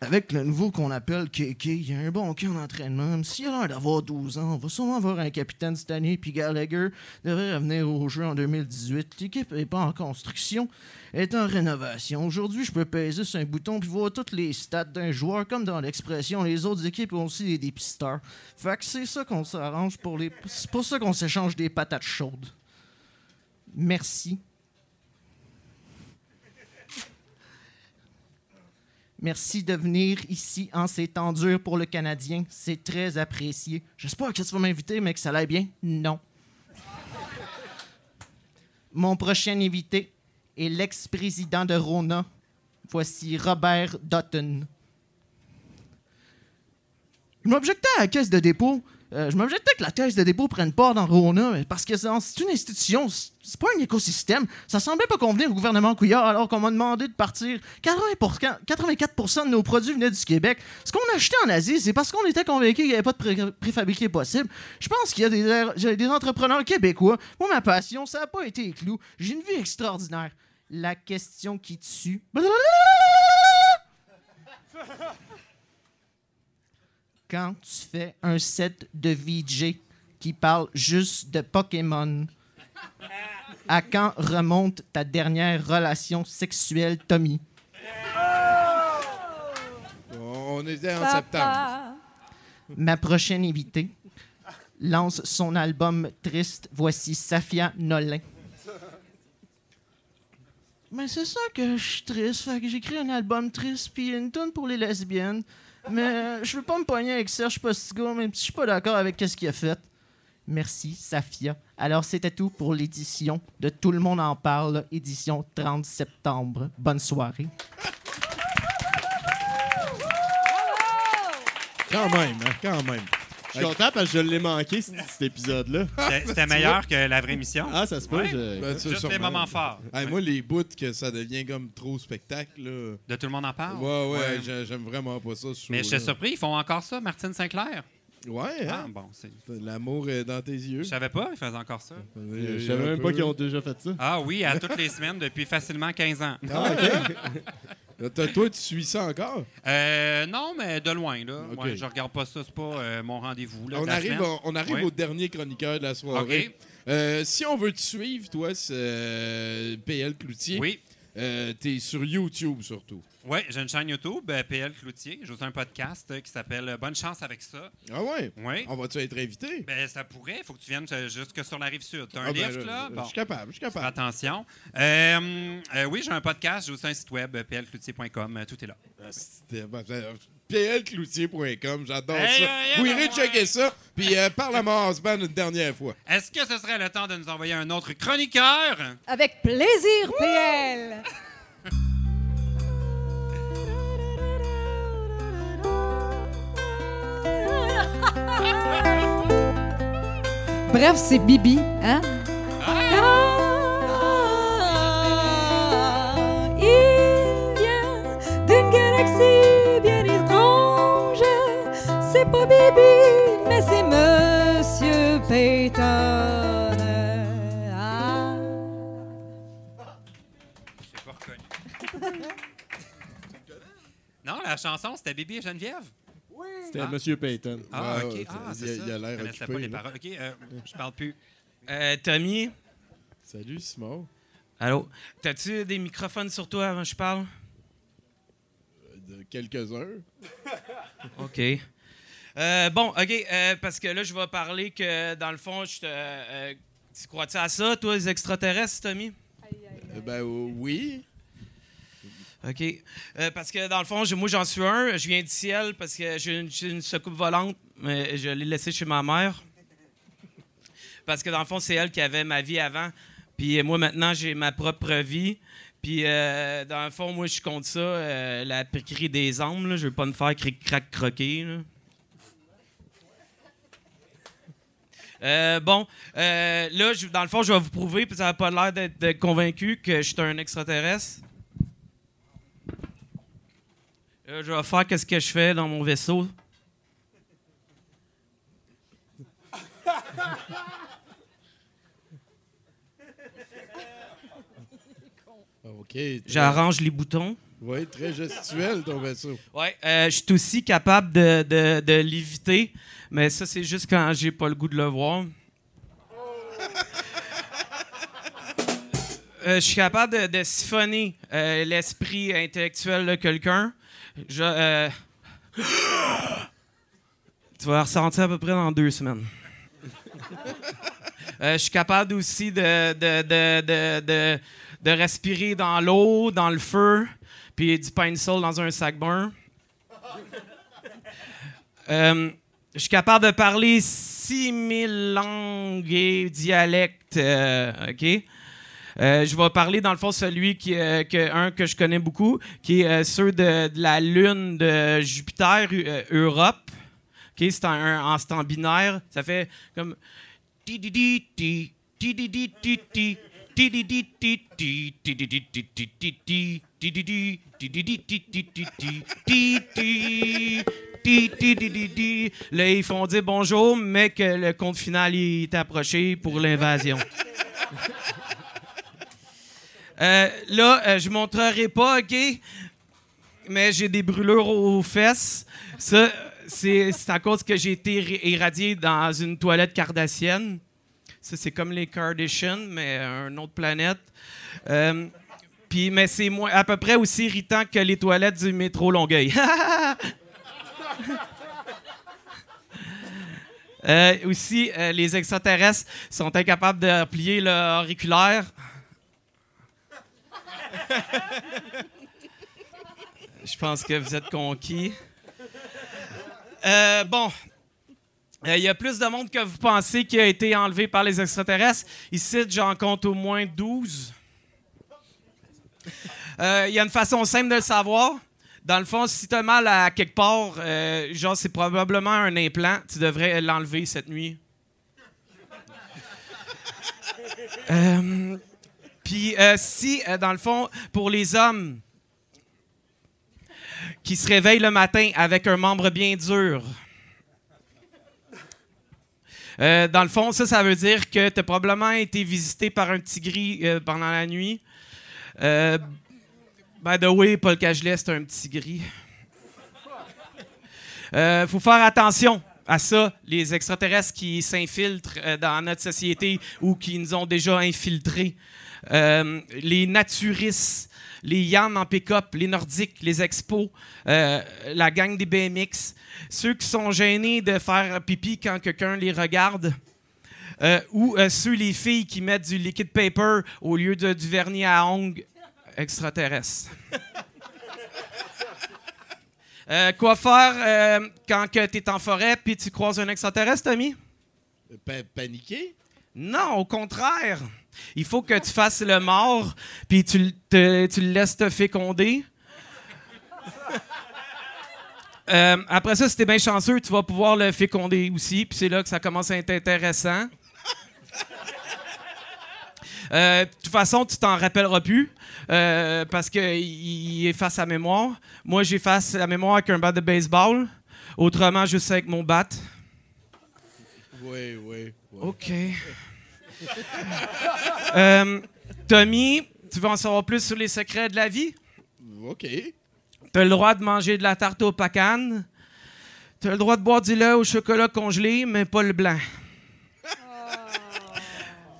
Avec le nouveau qu'on appelle Kéké, il y a un bon camp d'entraînement. Même S'il a l'air d'avoir 12 ans, on va sûrement avoir un capitaine cette année, puis Gallagher devrait revenir au jeu en 2018. L'équipe n'est pas en construction, elle est en rénovation. Aujourd'hui, je peux peser sur un bouton puis voir toutes les stats d'un joueur, comme dans l'expression. Les autres équipes ont aussi des dépisteurs. Fait que c'est ça qu'on s'arrange pour les. C'est pour ça qu'on s'échange des patates chaudes. Merci. Merci de venir ici en ces temps durs pour le Canadien. C'est très apprécié. J'espère que tu vas m'inviter, mais que ça aille bien. Non. Mon prochain invité est l'ex-président de Rona. Voici Robert Dutton. Je m'objectais à la caisse de dépôt. Euh, je m'objectais que la caisse de dépôt prenne part dans Rona, parce que c'est une institution, c'est pas un écosystème. Ça semblait pas convenir au gouvernement Couillard alors qu'on m'a demandé de partir. 80%, 84 de nos produits venaient du Québec. Ce qu'on achetait en Asie, c'est parce qu'on était convaincus qu'il n'y avait pas de pré- préfabriqué possible. Je pense qu'il y a des, er- entrepreneurs québécois. Moi, ma passion, ça n'a pas été les clous. J'ai une vie extraordinaire. La question qui tue. Quand tu fais un set de VJ qui parle juste de Pokémon, à quand remonte ta dernière relation sexuelle, Tommy? On était en septembre. Ma prochaine invitée lance son album Triste. Voici Safia Nolin. Mais c'est ça que je suis triste. Fait que j'écris un album triste puis une tune pour les lesbiennes. Mais euh, je veux pas me pogner avec Serge Postigo, même si je suis pas d'accord avec ce qu'il a fait. Merci, Safia. Alors, c'était tout pour l'édition de Tout le monde en parle, édition 30 septembre. Bonne soirée. Quand même, hein, quand même. Je suis content parce que je l'ai manqué, c- cet épisode-là. C'était- meilleur que la vraie émission. Ah, ça se peut. Ouais. je- Ben, ça, Juste sûrement. les moments forts. Hey, Moi, les bouts que ça devient comme trop spectacle, là. De tout le monde en parle? Ouais, ouais, Ouais. j'ai- j'aime vraiment pas ça. ce Mais show-là. j'étais surpris, ils font encore ça, Martine Sinclair? Ouais, Ah, hein? bon, c'est. L'amour est dans tes yeux. Je savais pas, ils faisaient encore ça. Je savais même pas qu'ils ont déjà fait ça. Ah oui, à toutes les semaines depuis facilement 15 ans. Ah, OK. Toi, toi, tu suis ça encore? Euh, non, mais de loin, là. Ok. Ouais, je regarde pas ça, c'est pas euh, mon rendez-vous. On arrive, on arrive au dernier chroniqueur de la soirée. Euh, si on veut te suivre, toi, c'est euh, PL Cloutier. Oui. Euh, T'es sur YouTube surtout. Oui, j'ai une chaîne YouTube, euh, PL Cloutier. J'ai aussi un podcast euh, qui s'appelle euh, Bonne chance avec ça. Ah ouais? Oui. On va-tu être invité? Ben, ça pourrait. Il faut que tu viennes jusque sur la rive sud. Tu as un Ah, ben, lift, là? Je Bon. suis capable, je suis capable. Attention. Euh, euh, oui, j'ai un podcast, j'ai aussi un site web, plcloutier.com. Tout est là. Ah, plcloutier.com, j'adore Hey, ça. hey, irez hey. checker ça. Puis euh, parle à mon husband une dernière fois. Est-ce que ce serait le temps de nous envoyer un autre chroniqueur? Avec plaisir, PL. Bref, c'est Bibi, hein? Ah, il vient d'une galaxie bien étrange. C'est pas Bibi, mais c'est Monsieur Peyton. Ah. Je pas reconnu. non, la chanson, c'était Bibi et Geneviève? C'était Ah. Monsieur Payton. Ah, OK. Ah, il a- ça. il a l'air Je connaissais occupé, pas les là. paroles. OK, euh, je parle plus. Euh, Tommy, Salut, Simon. allô? T'as-tu des microphones sur toi avant que je parle? De quelques-uns. OK. Euh, bon, OK, euh, parce que là, je vais parler que, dans le fond, je te... euh, tu crois-tu à ça, toi, les extraterrestres, Tommy? Euh, ben euh, oui. OK? Euh, parce que dans le fond, moi, j'en suis un. Je viens du ciel parce que j'ai une, soucoupe volante, mais je l'ai laissée chez ma mère. Parce que dans le fond, c'est elle qui avait ma vie avant. Puis euh, moi, maintenant, j'ai ma propre vie. Puis euh, dans le fond, moi, je compte ça, euh, la piquerie des âmes. Là. Je veux pas me faire cric-crac-croquer. Bon, là, dans le fond, je vais vous prouver, puis ça n'a pas l'air d'être convaincu que je suis un extraterrestre. Euh, je vais faire qu'est-ce que je fais dans mon vaisseau. OK. J'arrange les boutons. Oui, très gestuel, ton vaisseau. Ouais, euh, je suis aussi capable de, de, de l'éviter, mais ça, c'est juste quand j'ai pas le goût de le voir. Euh, je suis capable de, de siphonner euh, l'esprit intellectuel de quelqu'un. Je, euh, tu vas ressentir à peu près dans deux semaines. Euh, je suis capable aussi de, de, de, de, de, respirer dans l'eau, dans le feu, puis du pencil dans un sac brun. Euh, je suis capable de parler 6000 langues et dialectes. euh, OK? Euh, je vais parler, dans le fond, celui qui, euh, que, un que je connais beaucoup, qui est euh, ceux de, la Lune de Jupiter, euh, Europe. OK? C'est un- en, binaire. Ça fait comme. Là, ils font dire bonjour, mais que le compte final est approché pour l'invasion. Euh, là, euh, je montrerai pas, OK? Mais j'ai des brûlures aux fesses. Ça, c'est à cause que j'ai été irradié dans une toilette cardassienne. Ça, c'est comme les Kardashians, mais une autre planète. Euh, puis, mais c'est à peu près aussi irritant que les toilettes du métro Longueuil. Euh, aussi, les extraterrestres sont incapables de plier leur auriculaire. Je pense que vous êtes conquis. Euh, bon. Euh, Il y a plus de monde que vous pensez qui a été enlevé par les extraterrestres. Ici, j'en compte au moins 12. Euh, Il y a une façon simple de le savoir. Dans le fond, si tu as mal à quelque part, genre c'est probablement un implant, tu devrais l'enlever cette nuit. Puis euh, si, euh, dans le fond, pour les hommes qui se réveillent le matin avec un membre bien dur, euh, dans le fond, ça, ça veut dire que tu as probablement été visité par un petit gris pendant la nuit. By the way, Paul Cagelet, c'est un petit gris. Euh, faut faire attention à ça, les extraterrestres qui s'infiltrent dans notre société ou qui nous ont déjà infiltrés. Euh, les naturistes, les Yann en pick-up, les Nordiques, les Expos, euh, la gang des BMX, ceux qui sont gênés de faire pipi quand quelqu'un les regarde, euh, ou ceux, les filles qui mettent du liquid paper au lieu de, du vernis à ongles extraterrestre. Euh, quoi faire euh, quand tu es en forêt puis tu croises un extraterrestre, Tommy? Pa- paniquer? Non, au contraire. Il faut que tu fasses le mort puis tu, l- te- tu le laisses te féconder. Euh, après ça, si t'es bien chanceux, tu vas pouvoir le féconder aussi, puis c'est là que ça commence à être intéressant. Euh, de toute façon, tu t'en rappelleras plus euh, parce qu'il efface sa mémoire. Moi, j'efface la mémoire avec un bat de baseball. Autrement, juste avec mon bat. Oui, oui. oui. OK. Euh, Tommy, tu veux en savoir plus sur les secrets de la vie? OK. Tu as le droit de manger de la tarte aux pacanes. Tu as le droit de boire du lait au chocolat congelé, mais pas le blanc.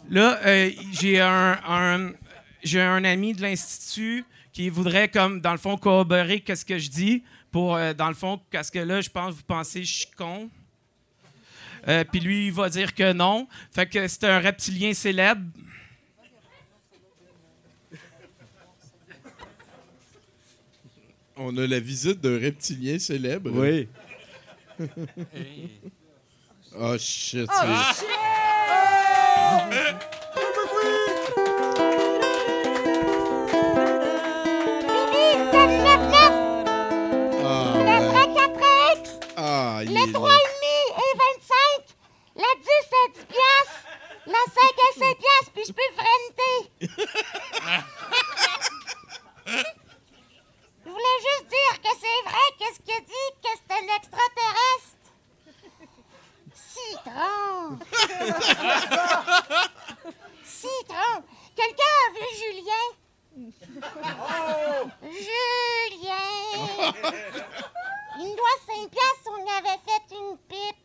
Là, euh, j'ai un, un- j'ai un ami de l'Institut qui voudrait, comme, dans le fond, corroborer qu'est-ce que je dis pour, euh, dans le fond, parce que là, je pense que vous pensez que je suis con. Euh, Puis lui, il va dire que non. Fait que c'est un reptilien célèbre. On a la visite d'un reptilien célèbre. Oui. oh shit. Oh, c'est- Ah, Le la 10 à 10 piastres, la 5 à 7 piastres, puis je peux freinter. Je voulais juste dire que c'est vrai qu'est-ce qu'il dit, que c'est un extraterrestre. Citron. Citron. Quelqu'un a vu Julien? Oh. Julien! Il me doit 5 piastres, on avait fait une pipe.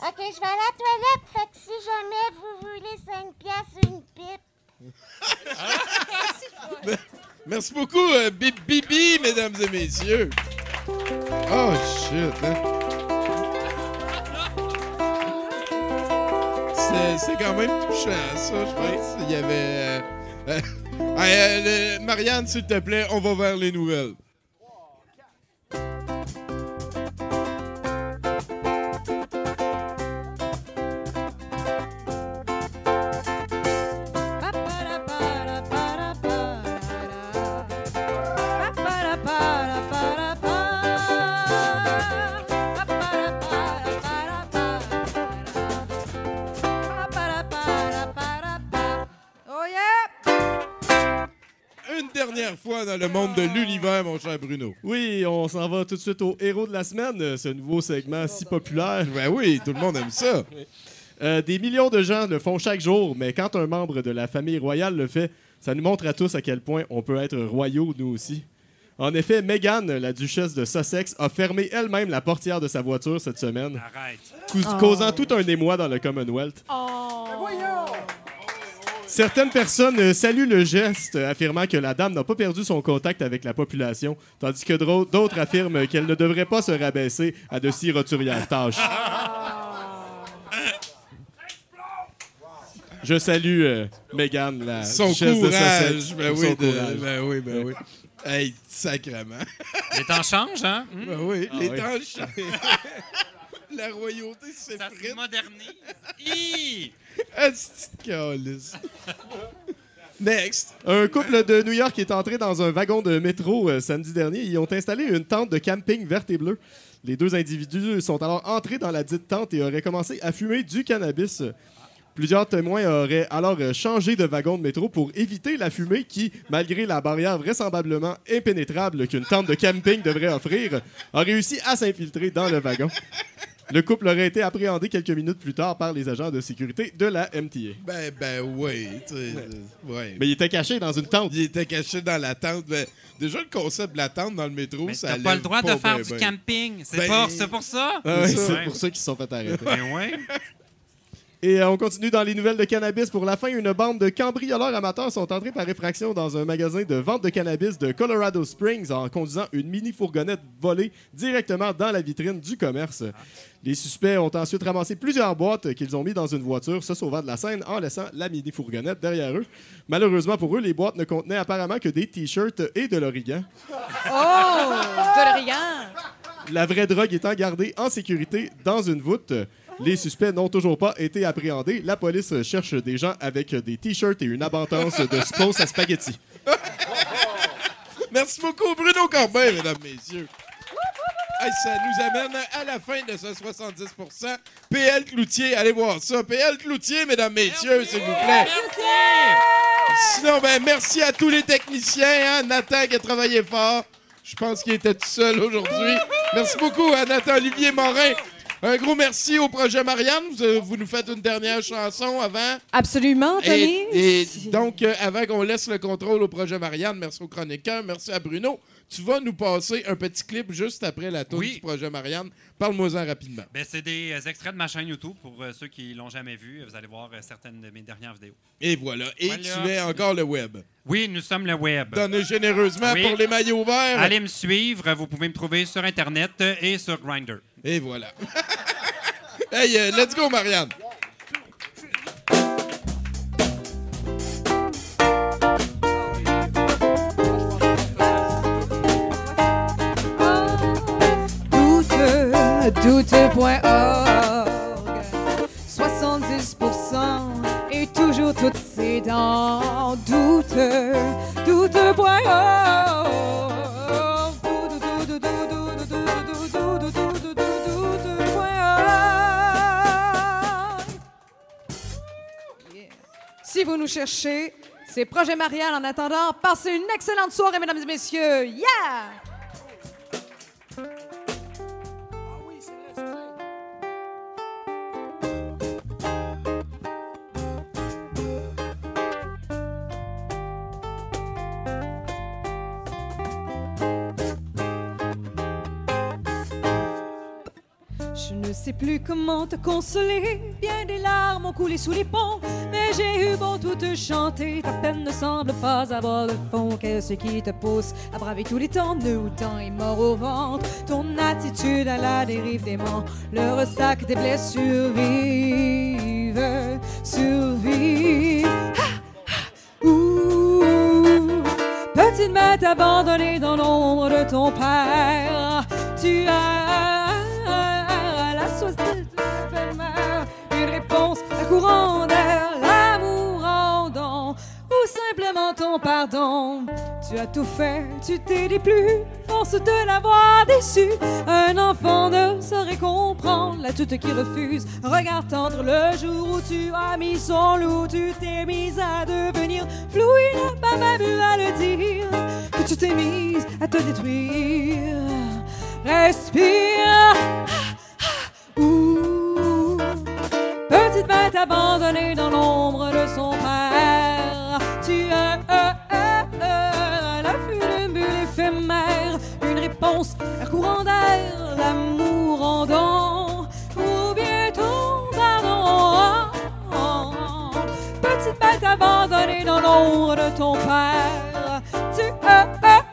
OK, je vais à la toilette, fait que si jamais vous voulez 5 piastres, une pipe. Merci beaucoup, euh, Bibi, mesdames et messieurs. Oh shit, hein? C'est- quand même touchant, ça, je pense. Il y avait. euh, euh, Marianne, s'il te plaît, on va vers les nouvelles. Dernière fois dans le monde de l'univers, mon cher Bruno. Oui, on s'en va tout de suite au héros de la semaine, euh, ce nouveau segment si populaire. Ben oui, tout le monde aime ça. Euh, des millions de gens le font chaque jour, mais quand un membre de la famille royale le fait, ça nous montre à tous à quel point on peut être royaux, nous aussi. En effet, Meghan, la duchesse de Sussex, a fermé elle-même la portière de sa voiture cette semaine, Arrête. cous- Oh. causant tout un émoi dans le Commonwealth. Oh! Certaines personnes euh, saluent le geste, affirmant que la dame n'a pas perdu son contact avec la population, tandis que d'autres affirment qu'elle ne devrait pas se rabaisser à de si roturières tâches. Je salue euh, Meghan, la Son de courage. Ben pour oui, son de- courage. ben oui, ben oui. Hey, sacrément. Les temps changent, hein? Ben oui, Ah les oui. temps changent. La royauté Ça s'effrite. se modernise. Hi! Calice? Next. Un couple de New York est entré dans un wagon de métro euh, samedi dernier. Ils ont installé une tente de camping verte et bleue. Les deux individus sont alors entrés dans la dite tente et auraient commencé à fumer du cannabis. Plusieurs témoins auraient alors euh, changé de wagon de métro pour éviter la fumée qui, malgré la barrière vraisemblablement impénétrable qu'une tente de camping devrait offrir, a réussi à s'infiltrer dans le wagon. Le couple aurait été appréhendé quelques minutes plus tard par les agents de sécurité de la MTA. Ben, ben oui. euh, ouais. Mais il était caché dans une tente. Il était caché dans la tente. Ben, déjà, le concept de la tente dans le métro, Mais ça t'as pas le droit de faire ben, du ben. camping. C'est Ben- pour ça? Ah C'est ça. c'est pour ça qu'ils se sont fait arrêter. Ben ouais. Et euh, on continue dans les nouvelles de cannabis. Pour la fin, une bande de cambrioleurs amateurs sont entrés par effraction dans un magasin de vente de cannabis de Colorado Springs en conduisant une mini-fourgonnette volée directement dans la vitrine du commerce. Les suspects ont ensuite ramassé plusieurs boîtes qu'ils ont mis dans une voiture, se sauvant de la scène en laissant la mini-fourgonnette derrière eux. Malheureusement pour eux, les boîtes ne contenaient apparemment que des t-shirts et de l'origan. Oh! De l'origan! La vraie drogue étant gardée en sécurité dans une voûte. Les suspects n'ont toujours pas été appréhendés. La police cherche des gens avec des t-shirts et une abondance de sauce à spaghetti. Merci beaucoup, Bruno Corbin, mesdames, messieurs. Hey, ça nous amène à la fin de ce 70% PL Cloutier, allez voir ça. PL Cloutier, mesdames, messieurs, s'il vous plaît. Sinon, ben, merci à tous les techniciens. Hein? Nathan qui a travaillé fort. Je pense qu'il était tout seul aujourd'hui. Merci beaucoup à Nathan Olivier Morin. Un gros merci au projet Marianne. Vous, vous nous faites une dernière chanson avant. Absolument, Tommy. Et, et donc, euh, avant qu'on laisse le contrôle au projet Marianne, merci aux chroniqueurs, merci à Bruno. Tu vas nous passer un petit clip juste après la tour Oui. du projet Marianne. Parle-moi-en rapidement. Ben, c'est des euh, extraits de ma chaîne YouTube pour euh, ceux qui l'ont jamais vu. Vous allez voir euh, certaines de mes dernières vidéos. Et voilà. Et Voilà. tu es encore le web. Oui, nous sommes le web. Donnez généreusement Oui. pour les maillots verts. Allez me suivre. Vous pouvez me trouver sur Internet euh, et sur Grindr. Et voilà. hey, euh, let's go, Marianne. Doute, doute.org 70% et toujours toutes ses dents. Doute, doute.org Si vous nous cherchez, c'est Projet Marianne. En attendant, passez une excellente soirée, mesdames et messieurs. Yeah! Je ne sais plus comment te consoler. Bien des larmes ont coulé sous les ponts. J'ai eu beau tout te chanter. Ta peine ne semble pas avoir le fond. Qu'est-ce qui te pousse à braver tous les temps? Nous, temps est mort au ventre. Ton attitude à la dérive morts. Le ressac des blessures vive, survive. Ouh, petite bête abandonnée dans l'ombre de ton père. Tu as la soif de ta mère, une réponse à courant d'air, ton pardon. Tu as tout fait, tu t'es dit plus, force de l'avoir déçu. Un enfant ne saurait comprendre la toute qui refuse. Regarde tendre le jour où tu as mis son loup, tu t'es mise à devenir flou. Il n'a pas même eu à le dire que tu t'es mise à te détruire. Respire. Ouh. Petite bête abandonnée dans l'ombre de son père. L'affût d'une bulle éphémère. Une réponse à courant d'air, l'amour en don. Ou bien ton pardon. Petite bête abandonnée dans l'ombre de ton père. Tu as l'affût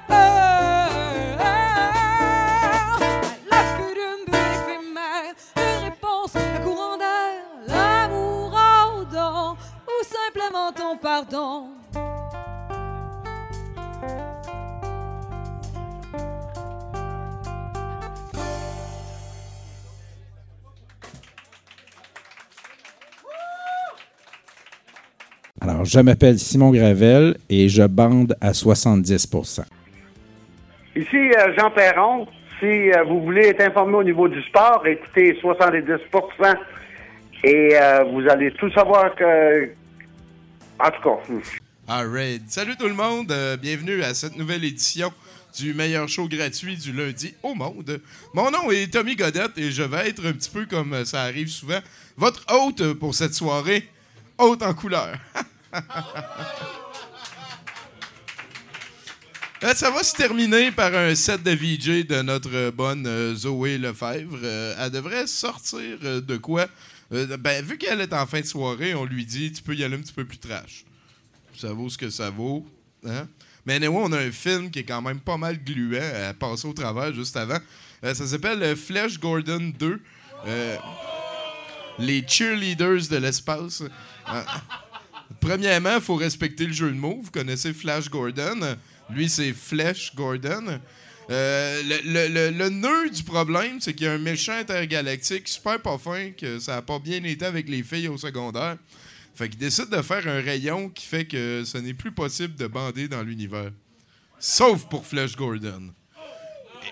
Alors, je m'appelle Simon Gravel et je bande à 70 Ici euh, Jean Perron. Si euh, vous voulez être informé au niveau du sport, écoutez 70% et euh, vous allez tout savoir que. En tout cas. All right. Salut tout le monde. euh, bienvenue à cette nouvelle édition du meilleur show gratuit du lundi au monde. Mon nom est Tommy Godette et je vais être un petit peu comme ça arrive souvent, votre hôte pour cette soirée, hôte en couleur. Euh, ça va se terminer par un set de VJ de notre bonne euh, Zoé Lefebvre. Euh, elle devrait sortir de quoi? Ben, vu qu'elle est en fin de soirée, on lui dit tu peux y aller un petit peu plus trash. Ça vaut ce que ça vaut. Hein? Mais anyway, on a un film qui est quand même pas mal gluant à passer au travers juste avant. Ça s'appelle Flash Gordon 2. Euh, les cheerleaders de l'espace. Premièrement, il faut respecter le jeu de mots. Vous connaissez Flash Gordon. Lui, c'est Flash Gordon. Euh, le, nœud du problème, c'est qu'il y a un méchant intergalactique super pas fin, que ça n'a pas bien été avec les filles au secondaire. Fait qu'il décide de faire un rayon qui fait que ce n'est plus possible de bander dans l'univers. Sauf pour Flash Gordon.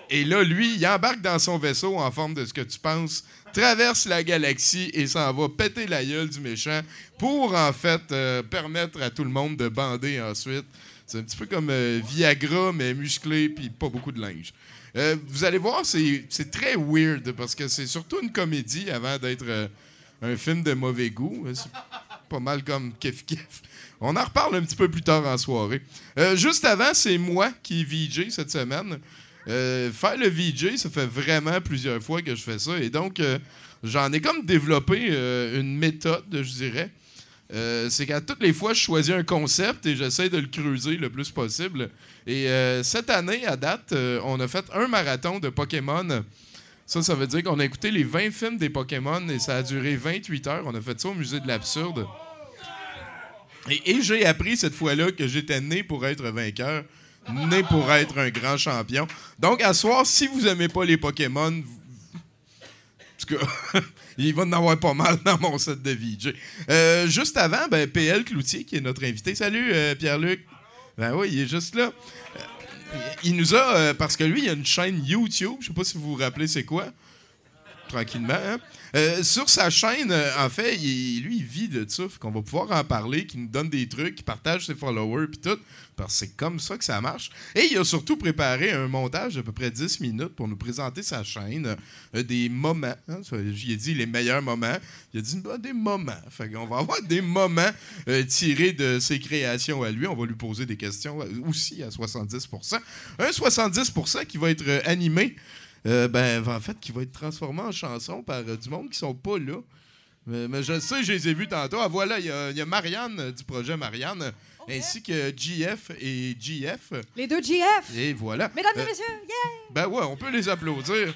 Et là, lui, il embarque dans son vaisseau en forme de ce que tu penses, traverse la galaxie et s'en va péter la gueule du méchant pour, en fait, euh, permettre à tout le monde de bander ensuite. C'est un petit peu comme euh, Viagra, mais musclé, puis pas beaucoup de linge. Euh, vous allez voir, c'est très weird parce que c'est surtout une comédie avant d'être un film de mauvais goût. C'est pas mal comme Kef Kef. On en reparle un petit peu plus tard en soirée. Juste avant, c'est moi qui VJ cette semaine. Euh, faire le VJ, ça fait vraiment plusieurs fois que je fais ça. Et donc, euh, j'en ai comme développé euh, une méthode, je dirais. C'est qu'à toutes les fois, je choisis un concept et j'essaie de le creuser le plus possible. Et cette année, à date, on a fait un marathon de Pokémon. Ça, ça veut dire qu'on a écouté les 20 films des Pokémon et ça a duré 28 heures. On a fait ça au musée de l'absurde. Et j'ai appris cette fois-là que j'étais né pour être vainqueur, né pour être un grand champion. Donc, à soir, si vous aimez pas les Pokémon, vous- tout cas, il va en avoir pas mal dans mon set de VJ. Euh, juste avant, ben, PL Cloutier, qui est notre invité. Salut, euh, Pierre-Luc. Ben oui, il est juste là. Euh, il nous a, parce que lui, il a une chaîne YouTube. Je sais pas si vous vous rappelez c'est quoi. Tranquillement. hein. Euh, sur sa chaîne, euh, en fait, lui, il vit de ça. Qu'on va pouvoir en parler, qu'il nous donne des trucs, qu'il partage ses followers, puis tout. Parce que c'est comme ça que ça marche. Et il a surtout préparé un montage d'à peu près 10 minutes pour nous présenter sa chaîne, euh, des moments. hein. J'y ai dit les meilleurs moments. Il a dit bah, des moments. Fait va avoir des moments tirés de ses créations à lui. On va lui poser des questions aussi à 70% Un 70% qui va être animé euh, ben, en fait, qui va être transformé en chanson par euh, du monde qui sont pas là. Mais, mais je sais, je les ai vus tantôt. Ah, voilà, il y, y a Marianne euh, du projet Marianne, euh, ainsi que GF et GF. Les deux GF. Et voilà. Mesdames Euh, et messieurs, yeah! ben ouais, on peut les applaudir.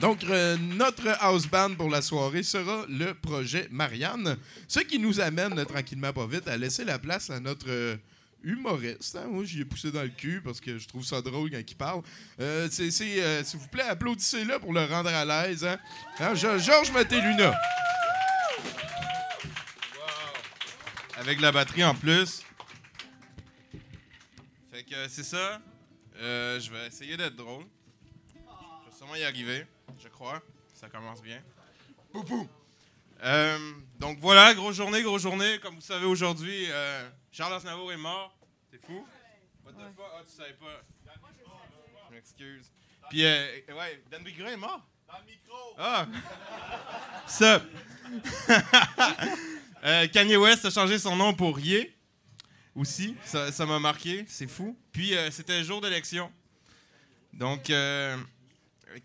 Donc, euh, notre house band pour la soirée sera le projet Marianne. Ce qui nous amène euh, tranquillement pas vite à laisser la place à notre euh, humoriste. hein. Moi, j'y ai poussé dans le cul parce que je trouve ça drôle quand il parle. Euh, c'est, euh, s'il vous plaît, applaudissez-le pour le rendre à l'aise. Hein? Hein, Georges Maté-Luna. Avec la batterie en plus. Fait que euh, c'est ça. Je vais essayer d'être drôle. Je vais sûrement y arriver, je crois. Ça commence bien. Poupou! Euh, donc voilà, grosse journée, grosse journée. Comme vous savez aujourd'hui, Charles Aznavour est mort. Ah, tu savais pas. Je m'excuse. Puis, euh, ouais, Dan Bigra est mort? Dans le micro! Ah! Ça! Euh, Kanye West a changé son nom pour Ye aussi. Ça ça m'a marqué, c'est fou. Puis euh, c'était jour d'élection. Donc, euh,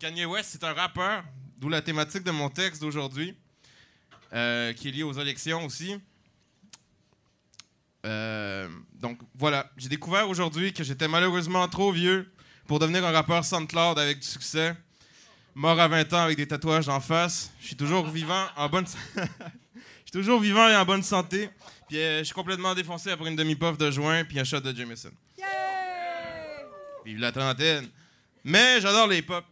Kanye West, c'est un rappeur, d'où la thématique de mon texte d'aujourd'hui, euh, qui est liée aux élections aussi. Euh, donc voilà, j'ai découvert aujourd'hui que j'étais malheureusement trop vieux pour devenir un rappeur SoundCloud avec du succès. Mort à 20 ans avec des tatouages en face. Je suis toujours vivant, en bonne... Je suis toujours vivant et en bonne santé. Puis euh, je suis complètement défoncé après une demi-puff de joint puis un shot de Jameson. Vive la trentaine. Mais j'adore les hip-hop.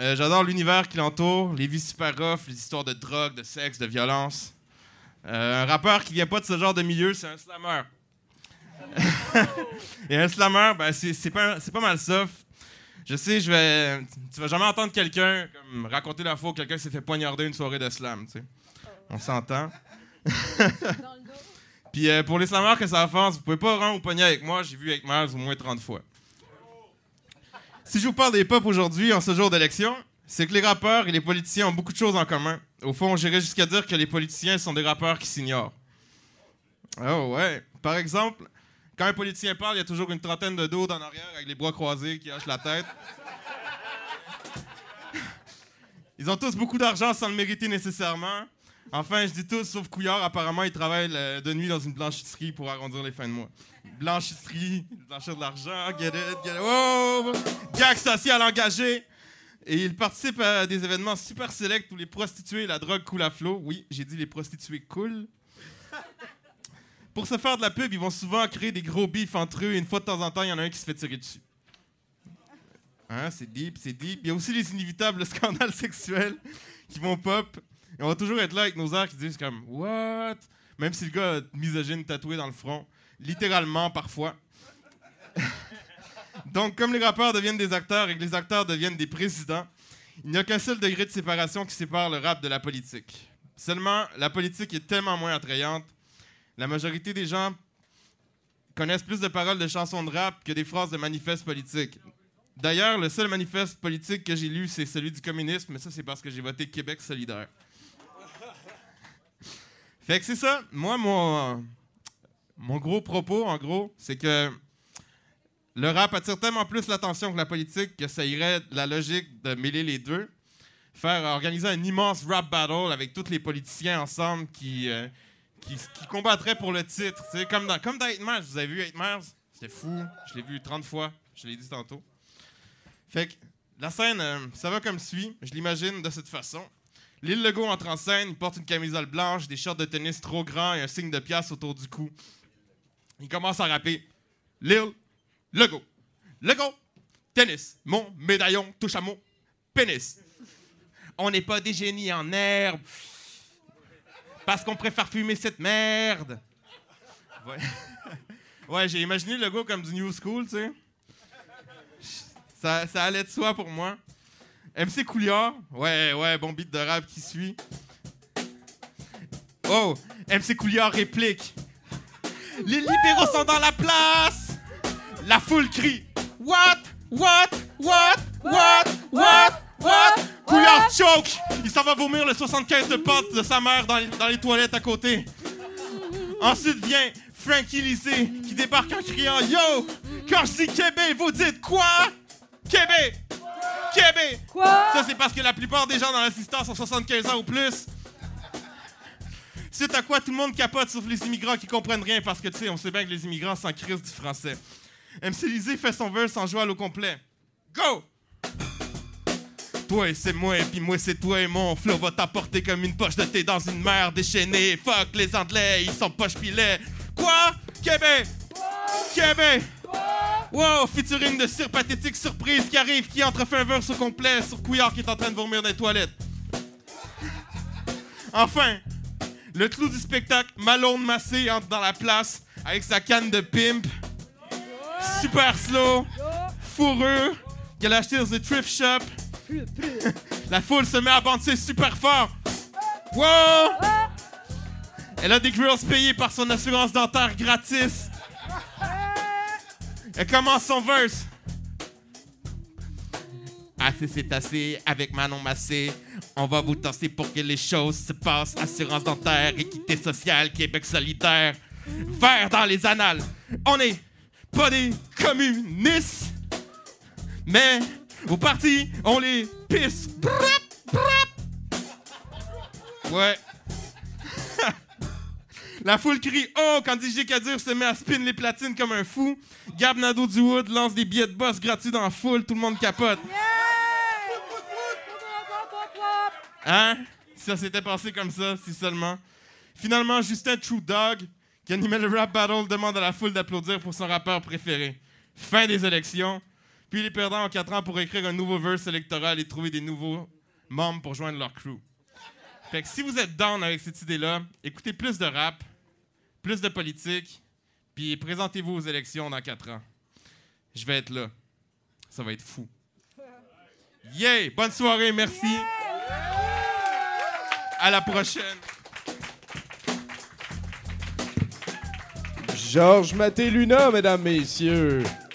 Euh, j'adore l'univers qui l'entoure, les vies super rough, les histoires de drogue, de sexe, de violence. Un rappeur qui vient pas de ce genre de milieu, c'est un slammer. Et un slammer, ben, c'est pas, pas mal ça. Je sais, je vais. Tu vas jamais entendre quelqu'un raconter la fois où quelqu'un s'est fait poignarder une soirée de slam, tu sais. On s'entend. Puis euh, pour les slammers que ça avance, vous pouvez pas rendre au poignet avec moi, j'ai vu avec Miles au moins 30 fois. Si je vous parle des pop aujourd'hui, en ce jour d'élection, c'est que les rappeurs et les politiciens ont beaucoup de choses en commun. Au fond, j'irais jusqu'à dire que les politiciens sont des rappeurs qui s'ignorent. Oh ouais. Par exemple, quand un politicien parle, il y a toujours une trentaine de dos en arrière avec les bras croisés qui hochent la tête. Ils ont tous beaucoup d'argent sans le mériter nécessairement. Enfin, je dis tous, sauf Couillard, apparemment, il travaille de nuit dans une blanchisserie pour arrondir les fins de mois. Blanchisserie, blanchir de l'argent, get it, get it. Oh! Gag social engagé. Et il participe à des événements super sélects où les prostituées et la drogue coulent à flot. Oui, j'ai dit les prostituées coulent. Pour se faire de la pub, ils vont souvent créer des gros bifs entre eux et une fois de temps en temps, il y en a un qui se fait tirer dessus. Hein, c'est deep, c'est deep. Il y a aussi les inévitables scandales sexuels qui vont pop. Et on va toujours être là avec nos airs qui disent comme What? Même si le gars a misogyne tatoué dans le front. Littéralement, parfois. Donc, comme les rappeurs deviennent des acteurs et que les acteurs deviennent des présidents, il n'y a qu'un seul degré de séparation qui sépare le rap de la politique. Seulement, la politique est tellement moins attrayante. La majorité des gens connaissent plus de paroles de chansons de rap que des phrases de manifestes politiques. D'ailleurs, le seul manifeste politique que j'ai lu, c'est celui du communisme, mais ça, c'est parce que j'ai voté Québec solidaire. Fait que c'est ça. Moi, mon, mon gros propos, en gros, c'est que le rap attire tellement plus l'attention que la politique que ça irait la logique de mêler les deux. Faire organiser un immense rap battle avec tous les politiciens ensemble qui, euh, qui, qui combattraient pour le titre. Comme dans, comme dans 8 Mars. Vous avez vu 8 Mars? C'était fou. Je l'ai vu 30 fois. Je l'ai dit tantôt. Fait que la scène, euh, ça va comme suit. Je l'imagine de cette façon. Lil Legault entre en scène, il porte une camisole blanche, des shorts de tennis trop grands et un signe de pièce autour du cou. Il commence à rapper Lil Legault. Legault, tennis, mon médaillon touche à mon pénis. On n'est pas des génies en herbe parce qu'on préfère fumer cette merde. Ouais, j'ai imaginé le Legault comme du New School, tu sais. Ça, ça allait de soi pour moi. MC Couliard, ouais, ouais, bon beat de rap qui suit. Oh, MC Couliard réplique. Les libéraux sont dans la place. La foule crie. What? What? What? What? What? What? Couillard choke. S'en va vomir le 75 de potes de sa mère dans les, dans les toilettes à côté. Ensuite vient Frankie Lissé qui débarque en criant Yo! Quand je dis Québec, vous dites quoi? Québec! Québec! Quoi? Ça, c'est parce que la plupart des gens dans l'assistance ont 75 ans ou plus. C'est à quoi tout le monde capote sauf les immigrants qui comprennent rien parce que, tu sais, on sait bien que les immigrants s'en crise du français. MC Lisée fait son verse en jouant au complet. Go! Toi et c'est moi, et puis moi c'est toi et mon flow va t'apporter comme une poche de thé dans une mer déchaînée. Fuck les Anglais, ils sont poche pilet. Quoi? Québec! Québec! Wow, featuring de cire pathétique surprise qui arrive, qui entrefait un verse au complet sur Couillard qui est en train de vomir dans les toilettes. Enfin, le clou du spectacle, Malone Massé entre dans la place avec sa canne de pimp. Super slow, fourreux, qu'elle a acheté dans un thrift shop. La foule se met à banter super fort. Wow! Elle a des grills payés par son assurance dentaire gratis. Elle commence son verse. Assez c'est assez avec Manon Massé. On va vous tasser pour que les choses se passent. Assurance dentaire, équité sociale, Québec solidaire. Vert dans les annales. On est pas des communistes. Mais au parti, on les pisse. Ouais. La foule crie Oh quand DJ Kadir se met à spin les platines comme un fou. Gab Nadeau du Wood lance des billets de boss gratuits dans la foule. Tout le monde capote. Hein? Si ça s'était passé comme ça, si seulement. Finalement, Justin True Dog, qui animait le rap battle, demande à la foule d'applaudir pour son rappeur préféré. Fin des élections. Puis les perdants ont 4 ans pour écrire un nouveau verse électoral et trouver des nouveaux membres pour joindre leur crew. Fait que si vous êtes down avec cette idée-là, écoutez plus de rap, plus de politique, puis présentez-vous aux élections dans 4 ans. Je vais être là. Ça va être fou. Yeah! Bonne soirée, merci. À la prochaine. Georges Maté Luna, mesdames, messieurs.